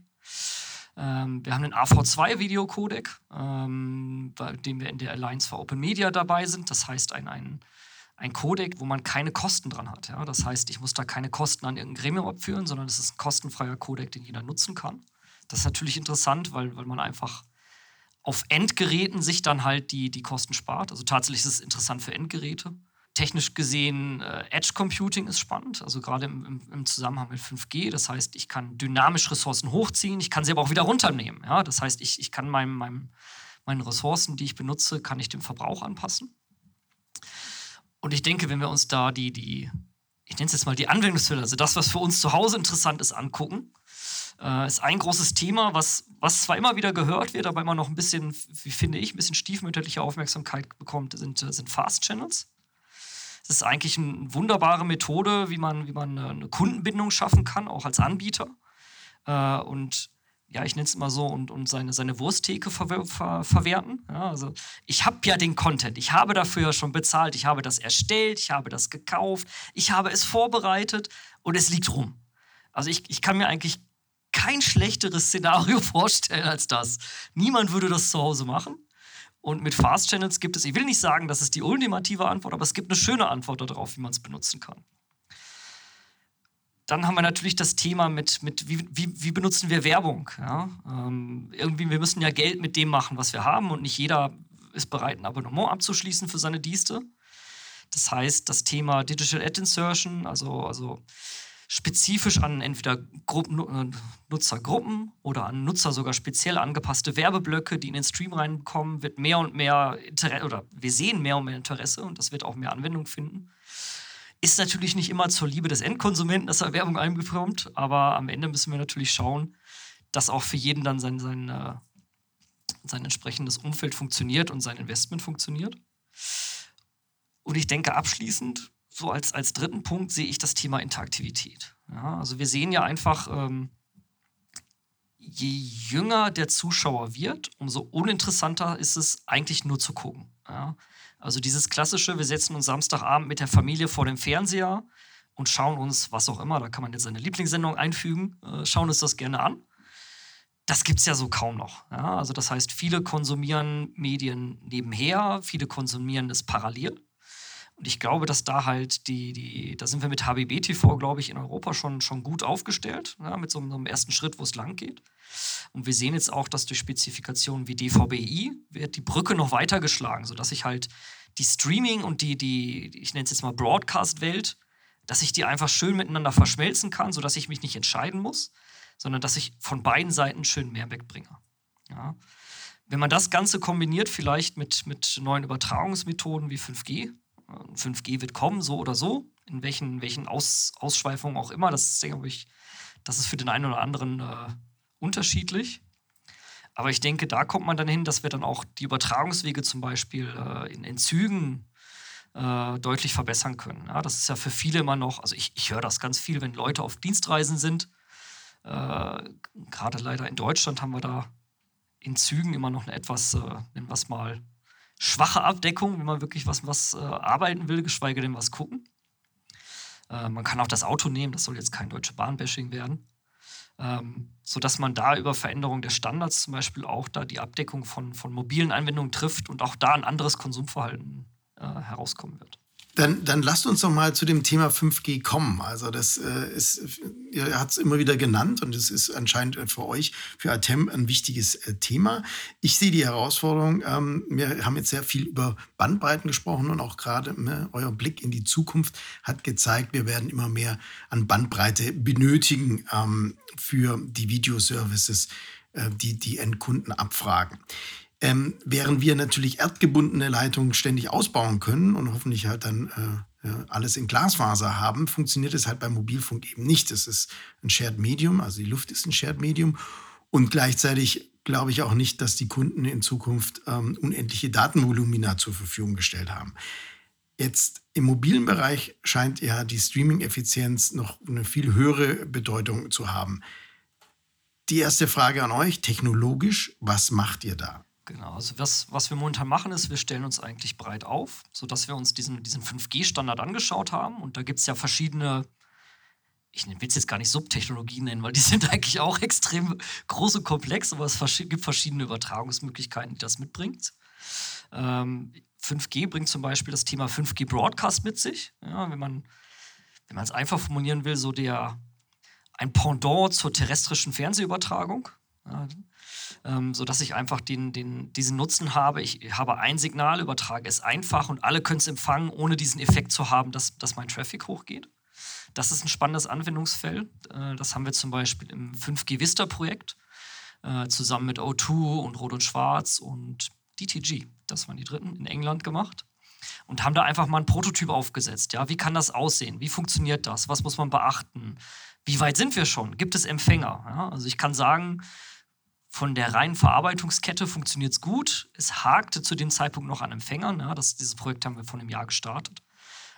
Ähm, wir haben den AV2-Video-Codec, ähm, bei dem wir in der Alliance for Open Media dabei sind. Das heißt, ein, ein, ein Codec, wo man keine Kosten dran hat. Ja? Das heißt, ich muss da keine Kosten an irgendein Gremium abführen, sondern es ist ein kostenfreier Codec, den jeder nutzen kann. Das ist natürlich interessant, weil, weil man einfach auf Endgeräten sich dann halt die, die Kosten spart. Also tatsächlich ist es interessant für Endgeräte. Technisch gesehen, äh, Edge Computing ist spannend, also gerade im, im, im, Zusammenhang mit 5G. Das heißt, ich kann dynamisch Ressourcen hochziehen, ich kann sie aber auch wieder runternehmen. Ja? Das heißt, ich, ich kann meinem, meinem, meinen Ressourcen, die ich benutze, kann ich dem Verbrauch anpassen. Und ich denke, wenn wir uns da die, die ich nenne es jetzt mal die Anwendungsfälle, also das, was für uns zu Hause interessant ist, angucken, äh, ist ein großes Thema, was, was zwar immer wieder gehört wird, aber immer noch ein bisschen, wie finde ich, ein bisschen stiefmütterliche Aufmerksamkeit bekommt, sind, sind Fast Channels. Das ist eigentlich eine wunderbare Methode, wie man, wie man eine Kundenbindung schaffen kann, auch als Anbieter. Äh, und ja, ich nenne es immer so, und, und seine, seine Wursttheke ver, ver, verwerten. Ja, also ich habe ja den Content, ich habe dafür ja schon bezahlt, ich habe das erstellt, ich habe das gekauft, ich habe es vorbereitet und es liegt rum. Also ich, ich kann mir eigentlich kein schlechteres Szenario vorstellen als das. Niemand würde das zu Hause machen. Und mit Fast Channels gibt es, ich will nicht sagen, das ist die ultimative Antwort, aber es gibt eine schöne Antwort darauf, wie man es benutzen kann. Dann haben wir natürlich das Thema mit, mit wie, wie, wie benutzen wir Werbung. Ja? Ähm, irgendwie, wir müssen ja Geld mit dem machen, was wir haben und nicht jeder ist bereit, ein Abonnement abzuschließen für seine Dienste. Das heißt, das Thema Digital Ad Insertion, also, also spezifisch an entweder Gruppen, äh, Nutzergruppen oder an Nutzer sogar speziell angepasste Werbeblöcke, die in den Stream reinkommen, wird mehr und mehr Interesse oder wir sehen mehr und mehr Interesse und das wird auch mehr Anwendung finden. Ist natürlich nicht immer zur Liebe des Endkonsumenten, dass er Werbung einbekommt, aber am Ende müssen wir natürlich schauen, dass auch für jeden dann sein, sein, äh, sein entsprechendes Umfeld funktioniert und sein Investment funktioniert. Und ich denke abschließend, so als, als dritten Punkt sehe ich das Thema Interaktivität. Ja, also wir sehen ja einfach, ähm, je jünger der Zuschauer wird, umso uninteressanter ist es eigentlich nur zu gucken. Ja, also dieses klassische, wir setzen uns Samstagabend mit der Familie vor dem Fernseher und schauen uns, was auch immer, da kann man jetzt seine Lieblingssendung einfügen, äh, schauen uns das gerne an. Das gibt es ja so kaum noch. Ja, also das heißt, viele konsumieren Medien nebenher, viele konsumieren es parallel. Und ich glaube, dass da halt die, die, da sind wir mit HBB TV, glaube ich, in Europa schon, schon gut aufgestellt, ja, mit so einem, ersten Schritt, wo es lang geht. Und wir sehen jetzt auch, dass durch Spezifikationen wie DVBI wird die Brücke noch weiter geschlagen, sodass ich halt die Streaming und die, die ich nenne es jetzt mal Broadcast-Welt, dass ich die einfach schön miteinander verschmelzen kann, sodass ich mich nicht entscheiden muss, sondern dass ich von beiden Seiten schön mehr wegbringe. Ja. Wenn man das Ganze kombiniert, vielleicht mit, mit neuen Übertragungsmethoden wie 5G, 5G wird kommen, so oder so, in welchen, welchen Aus, Ausschweifungen auch immer. Das ist, denke ich, das ist für den einen oder anderen äh, unterschiedlich. Aber ich denke, da kommt man dann hin, dass wir dann auch die Übertragungswege zum Beispiel äh, in, in, Zügen äh, deutlich verbessern können. Ja, das ist ja für viele immer noch, also ich, ich höre das ganz viel, wenn Leute auf Dienstreisen sind. Äh, gerade leider in Deutschland haben wir da in Zügen immer noch eine etwas, äh, nennen wir es mal, schwache Abdeckung, wenn man wirklich was, was äh, arbeiten will, geschweige denn was gucken. Äh, man kann auch das Auto nehmen, das soll jetzt kein deutsche Bahnbashing werden. Ähm, sodass man da über Veränderung der Standards zum Beispiel auch da die Abdeckung von, von mobilen Anwendungen trifft und auch da ein anderes Konsumverhalten äh, herauskommen wird. Dann, dann lasst uns doch mal zu dem Thema 5G kommen. Also das äh, ist, ihr habt es immer wieder genannt und es ist anscheinend für euch, für Atem, ein wichtiges äh, Thema. Ich sehe die Herausforderung, ähm, wir haben jetzt sehr viel über Bandbreiten gesprochen und auch gerade ne, euer Blick in die Zukunft hat gezeigt, wir werden immer mehr an Bandbreite benötigen ähm, für die Videoservices, äh, die die Endkunden abfragen. Ähm, während wir natürlich erdgebundene Leitungen ständig ausbauen können und hoffentlich halt dann äh, alles in Glasfaser haben, funktioniert es halt beim Mobilfunk eben nicht. Es ist ein Shared Medium, also die Luft ist ein Shared Medium. Und gleichzeitig glaube ich auch nicht, dass die Kunden in Zukunft ähm, unendliche Datenvolumina zur Verfügung gestellt haben. Jetzt im mobilen Bereich scheint ja die Streaming-Effizienz noch eine viel höhere Bedeutung zu haben die erste Frage an euch, technologisch, was macht ihr da? Genau, also was, was wir momentan machen, ist, wir stellen uns eigentlich breit auf, sodass wir uns diesen, diesen 5G-Standard angeschaut haben. Und da gibt es ja verschiedene, ich will es jetzt gar nicht Subtechnologien nennen, weil die sind eigentlich auch extrem groß und komplex, aber es gibt verschiedene Übertragungsmöglichkeiten, die das mitbringt. Ähm, 5G bringt zum Beispiel das Thema 5G Broadcast mit sich. Ja, wenn man wenn es einfach formulieren will, so der ein Pendant zur terrestrischen Fernsehübertragung. Ja, ähm, sodass ich einfach den, den, diesen Nutzen habe. Ich habe ein Signal, übertrage es einfach und alle können es empfangen, ohne diesen Effekt zu haben, dass, dass mein Traffic hochgeht. Das ist ein spannendes Anwendungsfeld. Äh, das haben wir zum Beispiel im 5G Vista-Projekt äh, zusammen mit O2 und Rot und Schwarz und DTG, das waren die dritten, in England gemacht und haben da einfach mal einen Prototyp aufgesetzt. Ja, wie kann das aussehen? Wie funktioniert das? Was muss man beachten? Wie weit sind wir schon? Gibt es Empfänger? Ja, also ich kann sagen, von der reinen Verarbeitungskette funktioniert es gut. Es hakte zu dem Zeitpunkt noch an Empfängern. Ja, das, dieses Projekt haben wir vor einem Jahr gestartet.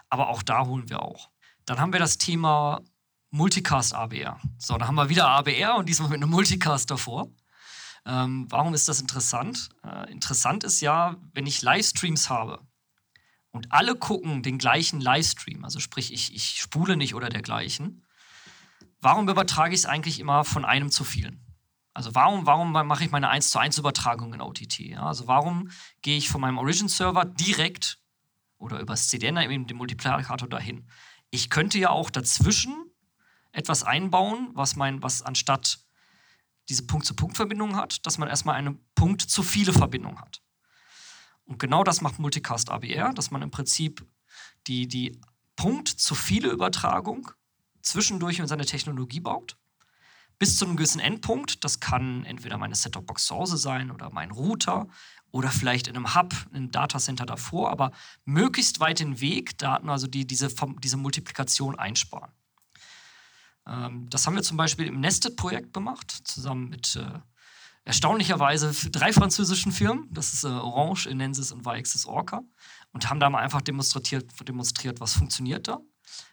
Aber auch da holen wir auch. Dann haben wir das Thema Multicast ABR. So, da haben wir wieder ABR und diesmal mit einem Multicast davor. Ähm, warum ist das interessant? Äh, interessant ist ja, wenn ich Livestreams habe und alle gucken den gleichen Livestream, also sprich, ich, ich spule nicht oder dergleichen, warum übertrage ich es eigentlich immer von einem zu vielen? Also warum, warum mache ich meine 1 zu 1 Übertragung in OTT? Ja? Also warum gehe ich von meinem Origin-Server direkt oder über das CDN, eben den Multiplikator dahin? Ich könnte ja auch dazwischen etwas einbauen, was mein, was anstatt diese Punkt-zu-Punkt-Verbindung hat, dass man erstmal eine Punkt-zu-viele-Verbindung hat. Und genau das macht Multicast ABR, dass man im Prinzip die, die Punkt-zu-viele-Übertragung zwischendurch in seine Technologie baut. Bis zu einem gewissen Endpunkt. Das kann entweder meine Hause sein oder mein Router oder vielleicht in einem Hub, in einem Datacenter davor, aber möglichst weit den Weg, Daten, also die diese, diese Multiplikation einsparen. Ähm, das haben wir zum Beispiel im Nested-Projekt gemacht, zusammen mit äh, erstaunlicherweise drei französischen Firmen. Das ist äh, Orange, Enensis und Vaixis Orca. Und haben da mal einfach demonstriert, demonstriert was funktioniert da.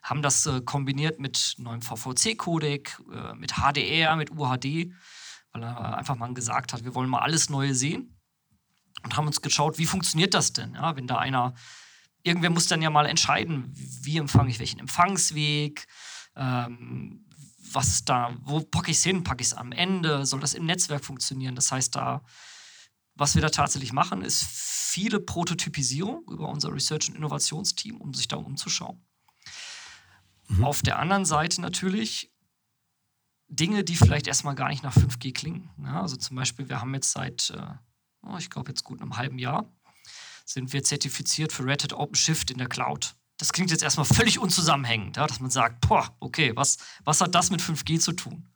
Haben das äh, kombiniert mit neuem VVC-Codec, äh, mit HDR, mit UHD, weil er einfach mal gesagt hat, wir wollen mal alles Neue sehen. Und haben uns geschaut, wie funktioniert das denn? Ja, wenn da einer, irgendwer muss dann ja mal entscheiden, wie empfange ich welchen Empfangsweg, ähm, was da, wo packe ich es hin? Packe ich es am Ende? Soll das im Netzwerk funktionieren? Das heißt, da, was wir da tatsächlich machen, ist viele Prototypisierung über unser Research- und Innovationsteam, um sich da umzuschauen. Mhm. Auf der anderen Seite natürlich Dinge, die vielleicht erstmal gar nicht nach 5G klingen. Ja, also zum Beispiel, wir haben jetzt seit, äh, oh, ich glaube jetzt gut einem halben Jahr, sind wir zertifiziert für Red Hat OpenShift in der Cloud das klingt jetzt erstmal völlig unzusammenhängend, ja, dass man sagt, boah, okay, was, was hat das mit 5G zu tun?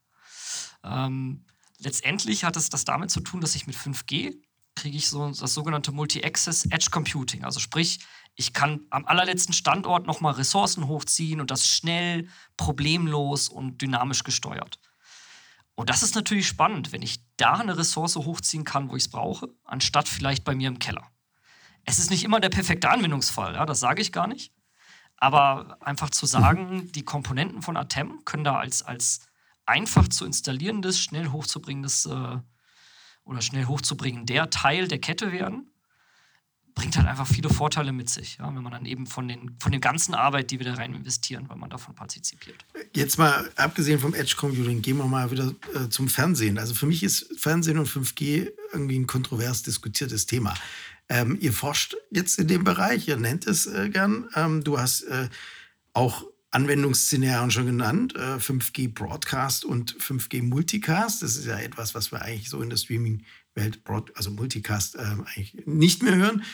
Ähm, letztendlich hat es das damit zu tun, dass ich mit 5G kriege ich so das sogenannte Multi-Access Edge Computing. Also sprich, ich kann am allerletzten Standort nochmal Ressourcen hochziehen und das schnell, problemlos und dynamisch gesteuert. Und das ist natürlich spannend, wenn ich da eine Ressource hochziehen kann, wo ich es brauche, anstatt vielleicht bei mir im Keller. Es ist nicht immer der perfekte Anwendungsfall, ja, das sage ich gar nicht. Aber einfach zu sagen, mhm. die Komponenten von Atem können da als, als einfach zu installierendes, schnell hochzubringendes äh, oder schnell hochzubringen der Teil der Kette werden, bringt halt einfach viele Vorteile mit sich, ja, wenn man dann eben von, den, von der ganzen Arbeit, die wir da rein investieren, weil man davon partizipiert. Jetzt mal abgesehen vom Edge Computing, gehen wir mal wieder äh, zum Fernsehen. Also für mich ist Fernsehen und 5G irgendwie ein kontrovers diskutiertes Thema. Ähm, ihr forscht jetzt in dem Bereich, ihr nennt es äh, gern. Ähm, du hast äh, auch Anwendungsszenarien schon genannt, äh, 5G Broadcast und 5G Multicast. Das ist ja etwas, was wir eigentlich so in der Streaming-Welt, also Multicast, ähm, eigentlich nicht mehr hören.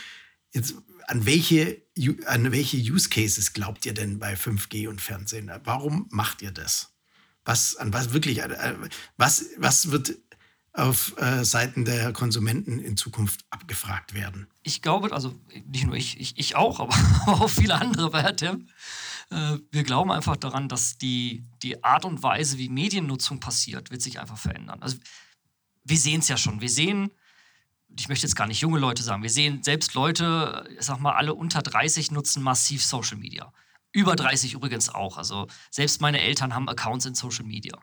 Jetzt, an welche, an welche Use Cases glaubt ihr denn bei 5G und Fernsehen? Warum macht ihr das? Was, an was wirklich, äh, was, was wird auf äh, Seiten der Konsumenten in Zukunft abgefragt werden? Ich glaube, also nicht nur ich, ich, ich auch, aber auch viele andere bei HTM. Äh, wir glauben einfach daran, dass die, die Art und Weise, wie Mediennutzung passiert, wird sich einfach verändern. Also wir sehen es ja schon. Wir sehen, ich möchte jetzt gar nicht junge Leute sagen, wir sehen selbst Leute, ich sag mal, alle unter 30 nutzen massiv Social Media. Über 30 übrigens auch. Also selbst meine Eltern haben Accounts in Social Media.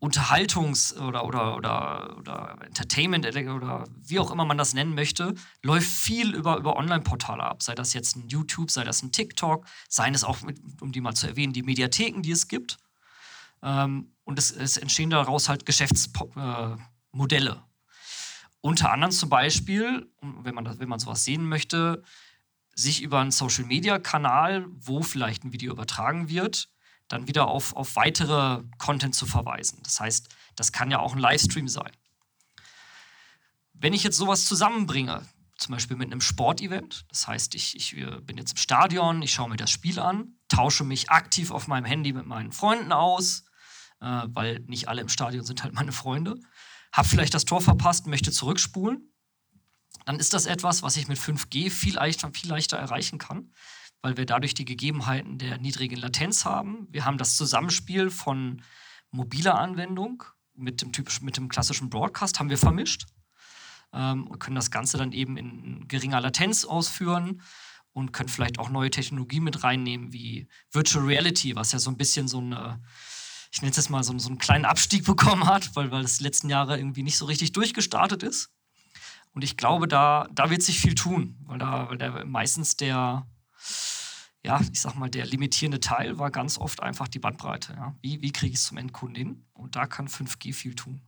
Unterhaltungs- oder, oder, oder, oder Entertainment oder wie auch immer man das nennen möchte, läuft viel über, über Online-Portale ab. Sei das jetzt ein YouTube, sei das ein TikTok, seien es auch, um die mal zu erwähnen, die Mediatheken, die es gibt. Ähm, und es, es, entstehen daraus halt Geschäftsmodelle. Äh, Unter anderem zum Beispiel, wenn man, das, wenn man sowas sehen möchte, sich über einen Social-Media-Kanal, wo vielleicht ein Video übertragen wird, dann wieder auf, auf weitere Content zu verweisen. Das heißt, das kann ja auch ein Livestream sein. Wenn ich jetzt sowas zusammenbringe, zum Beispiel mit einem Sportevent, das heißt, ich, ich bin jetzt im Stadion, ich schaue mir das Spiel an, tausche mich aktiv auf meinem Handy mit meinen Freunden aus, äh, weil nicht alle im Stadion sind halt meine Freunde, habe vielleicht das Tor verpasst, möchte zurückspulen, dann ist das etwas, was ich mit 5G viel leichter, viel leichter erreichen kann, weil wir dadurch die Gegebenheiten der niedrigen Latenz haben. Wir haben das Zusammenspiel von mobiler Anwendung mit dem typischen, mit dem klassischen Broadcast haben wir vermischt ähm, und können das Ganze dann eben in geringer Latenz ausführen und können vielleicht auch neue Technologien mit reinnehmen, wie Virtual Reality, was ja so ein bisschen so eine, ich nenne es jetzt mal so, so einen kleinen Abstieg bekommen hat, weil, weil das letzten Jahre irgendwie nicht so richtig durchgestartet ist. Und ich glaube, da, da wird sich viel tun, weil da weil der meistens der, ja, ich sag mal, der limitierende Teil war ganz oft einfach die Bandbreite. Ja? Wie, wie kriege ich es zum Endkunden hin? Und da kann 5G viel tun.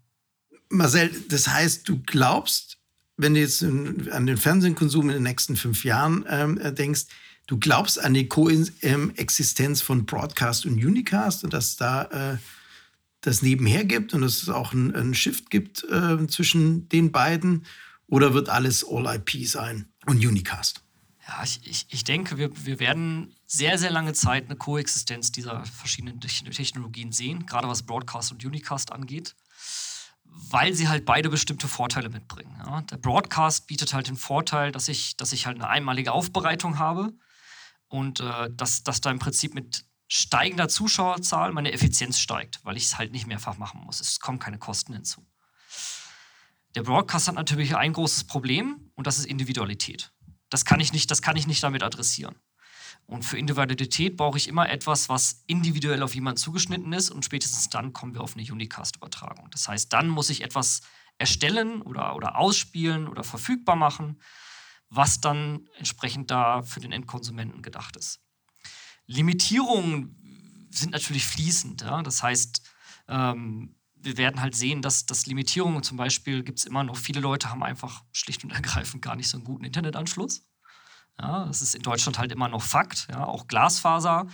Marcel, das heißt, du glaubst, wenn du jetzt an den Fernsehkonsum in den nächsten fünf Jahren ähm, äh, denkst, du glaubst an die Koexistenz von Broadcast und Unicast und dass da äh, das nebenher gibt und dass es auch einen Shift gibt äh, zwischen den beiden? Oder wird alles All-IP sein und Unicast? Ja, ich, ich, ich denke, wir, wir werden sehr, sehr lange Zeit eine Koexistenz dieser verschiedenen Technologien sehen, gerade was Broadcast und Unicast angeht, weil sie halt beide bestimmte Vorteile mitbringen. Ja. Der Broadcast bietet halt den Vorteil, dass ich, dass ich halt eine einmalige Aufbereitung habe und äh, dass, dass da im Prinzip mit steigender Zuschauerzahl meine Effizienz steigt, weil ich es halt nicht mehrfach machen muss. Es kommen keine Kosten hinzu. Der Broadcast hat natürlich ein großes Problem und das ist Individualität. Das kann ich nicht, das kann ich nicht damit adressieren. Und für Individualität brauche ich immer etwas, was individuell auf jemanden zugeschnitten ist und spätestens dann kommen wir auf eine Unicast-Übertragung. Das heißt, dann muss ich etwas erstellen oder, oder ausspielen oder verfügbar machen, was dann entsprechend da für den Endkonsumenten gedacht ist. Limitierungen sind natürlich fließend. Ja? Das heißt, ähm, wir werden halt sehen, dass, dass Limitierungen zum Beispiel gibt es immer noch. Viele Leute haben einfach schlicht und ergreifend gar nicht so einen guten Internetanschluss. Ja, das ist in Deutschland halt immer noch Fakt. Ja, auch Glasfaser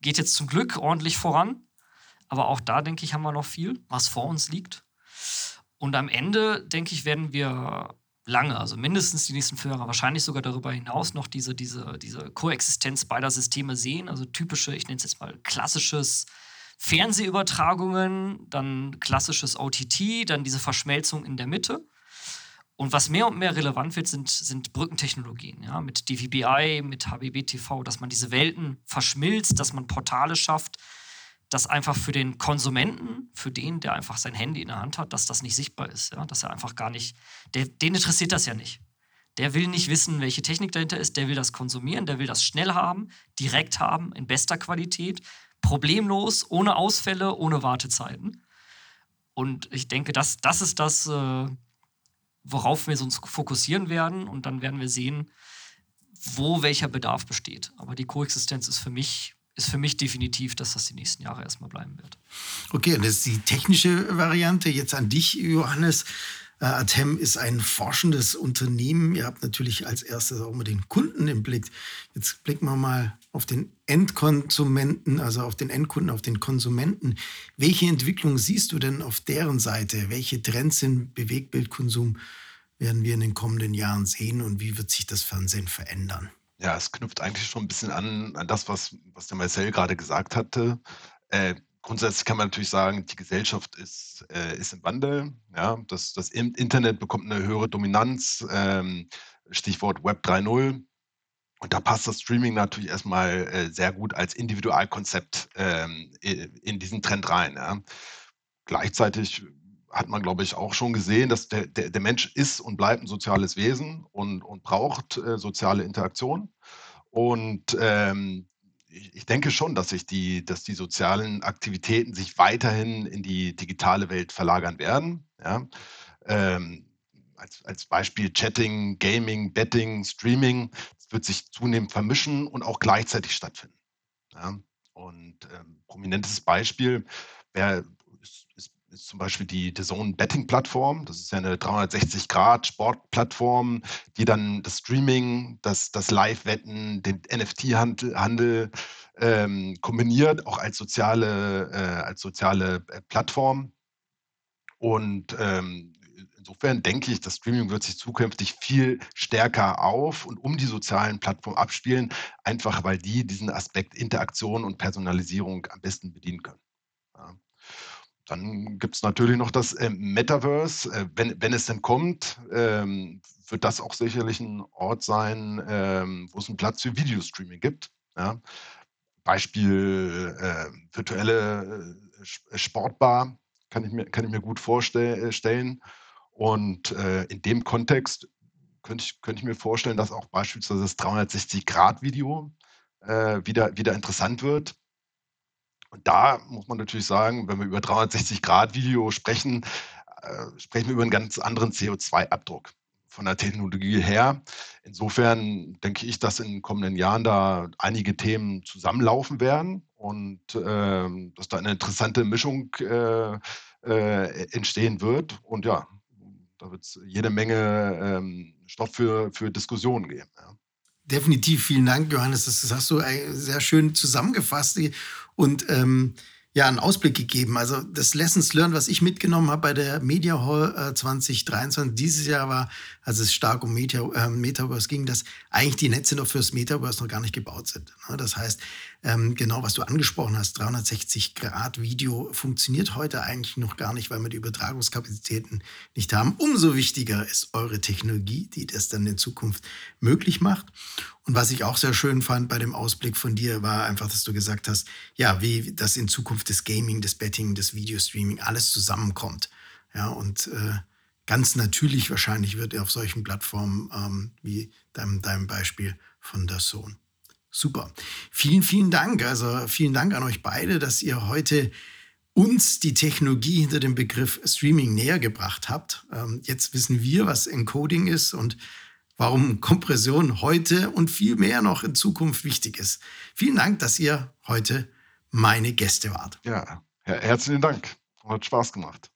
geht jetzt zum Glück ordentlich voran. Aber auch da, denke ich, haben wir noch viel, was vor uns liegt. Und am Ende, denke ich, werden wir lange, also mindestens die nächsten vier Jahre, wahrscheinlich sogar darüber hinaus noch diese, diese, diese Koexistenz beider Systeme sehen. Also typische, ich nenne es jetzt mal klassisches Fernsehübertragungen, dann klassisches OTT, dann diese Verschmelzung in der Mitte. Und was mehr und mehr relevant wird, sind, sind Brückentechnologien, ja, mit DVBI, mit HBBTV, dass man diese Welten verschmilzt, dass man Portale schafft, dass einfach für den Konsumenten, für den, der einfach sein Handy in der Hand hat, dass das nicht sichtbar ist, ja, dass er einfach gar nicht, der, den interessiert das ja nicht. Der will nicht wissen, welche Technik dahinter ist, der will das konsumieren, der will das schnell haben, direkt haben, in bester Qualität, problemlos, ohne Ausfälle, ohne Wartezeiten. Und ich denke, das, das ist das, äh, worauf wir uns fokussieren werden. Und dann werden wir sehen, wo welcher Bedarf besteht. Aber die Koexistenz ist für mich, ist für mich definitiv, dass das die nächsten Jahre erstmal bleiben wird. Okay, und das ist die technische Variante. Jetzt an dich, Johannes. Äh, Atem ist ein forschendes Unternehmen. Ihr habt natürlich als erstes auch immer den Kunden im Blick. Jetzt blicken wir mal auf den Endkonsumenten, also auf den Endkunden, auf den Konsumenten. Welche Entwicklung siehst du denn auf deren Seite? Welche Trends im Bewegtbildkonsum werden wir in den kommenden Jahren sehen und wie wird sich das Fernsehen verändern? Ja, es knüpft eigentlich schon ein bisschen an, an das, was, was der Marcel gerade gesagt hatte. Äh, grundsätzlich kann man natürlich sagen, die Gesellschaft ist, äh, ist im Wandel. Ja? Das, das Internet bekommt eine höhere Dominanz. Ähm, Stichwort Web 3.0. Und da passt das Streaming natürlich erstmal äh, sehr gut als Individualkonzept ähm, in diesen Trend rein. Ja? Gleichzeitig hat man, glaube ich, auch schon gesehen, dass der, der, der Mensch ist und bleibt ein soziales Wesen und, und braucht äh, soziale Interaktion. Und ähm, ich denke schon, dass sich die, dass die sozialen Aktivitäten sich weiterhin in die digitale Welt verlagern werden. Ja. Ähm, als, als Beispiel Chatting, Gaming, Betting, Streaming, das wird sich zunehmend vermischen und auch gleichzeitig stattfinden. Ja. Und ähm, prominentes Beispiel wäre ist, zum Beispiel die The Zone Betting Plattform. Das ist ja eine 360-Grad-Sportplattform, die dann das Streaming, das, das Live-Wetten, den NFT-Handel ähm, kombiniert, auch als soziale, äh, als soziale äh, Plattform. Und ähm, insofern denke ich, das Streaming wird sich zukünftig viel stärker auf und um die sozialen Plattformen abspielen, einfach weil die diesen Aspekt Interaktion und Personalisierung am besten bedienen können. Dann gibt es natürlich noch das äh, Metaverse. Äh, wenn, wenn es denn kommt, ähm, wird das auch sicherlich ein Ort sein, ähm, wo es einen Platz für Videostreaming gibt. Ja. Beispiel äh, virtuelle äh, Sportbar kann ich mir, kann ich mir gut vorstellen. Und äh, in dem Kontext könnte ich, könnte ich mir vorstellen, dass auch beispielsweise das 360-Grad-Video äh, wieder, wieder interessant wird. Und da muss man natürlich sagen, wenn wir über 360-Grad-Video sprechen, äh, sprechen wir über einen ganz anderen CO2-Abdruck von der Technologie her. Insofern denke ich, dass in den kommenden Jahren da einige Themen zusammenlaufen werden und äh, dass da eine interessante Mischung äh, äh, entstehen wird. Und ja, da wird es jede Menge ähm, Stoff für, für Diskussionen geben. Ja. Definitiv, vielen Dank, Johannes. Das, hast du sehr schön zusammengefasst und ähm, ja, einen Ausblick gegeben. Also das Lessons Learned, was ich mitgenommen habe bei der Media Hall äh, 2023 dieses Jahr war, als es stark um Meta, äh, Metaverse ging, dass eigentlich die Netze noch fürs Metaverse noch gar nicht gebaut sind. Ne? Das heißt, ähm, genau was du angesprochen hast, 360 Grad Video funktioniert heute eigentlich noch gar nicht, weil wir die Übertragungskapazitäten nicht haben. Umso wichtiger ist eure Technologie, die das dann in Zukunft möglich macht. Und was ich auch sehr schön fand bei dem Ausblick von dir, war einfach, dass du gesagt hast, ja, wie das in Zukunft das Gaming, das Betting, das Videostreaming alles zusammenkommt. Ja, und äh, ganz natürlich wahrscheinlich wird er auf solchen Plattformen ähm, wie deinem, deinem Beispiel von der Sohn. Super. Vielen, vielen Dank. Also vielen Dank an euch beide, dass ihr heute uns die Technologie hinter dem Begriff Streaming näher gebracht habt. Ähm, jetzt wissen wir, was Encoding ist und warum Kompression heute und viel mehr noch in Zukunft wichtig ist. Vielen Dank, dass ihr heute meine Gäste wart. Ja, herzlichen Dank. Hat Spaß gemacht.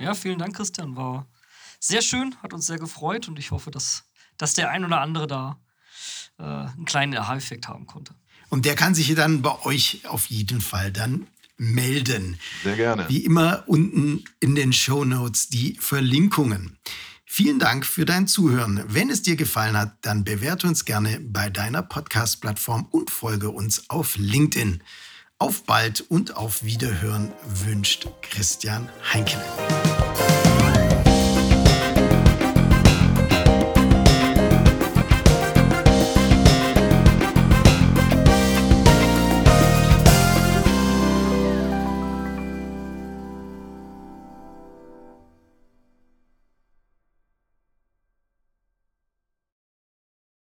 Ja, vielen Dank, Christian. War sehr schön, hat uns sehr gefreut und ich hoffe, dass, dass der ein oder andere da äh, einen kleinen Aha-Effekt haben konnte. Und der kann sich dann bei euch auf jeden Fall dann melden. Sehr gerne. Wie immer unten in den Show Notes die Verlinkungen. Vielen Dank für dein Zuhören. Wenn es dir gefallen hat, dann bewerte uns gerne bei deiner Podcast-Plattform und folge uns auf LinkedIn. Auf bald und auf Wiederhören wünscht Christian Heinkinen.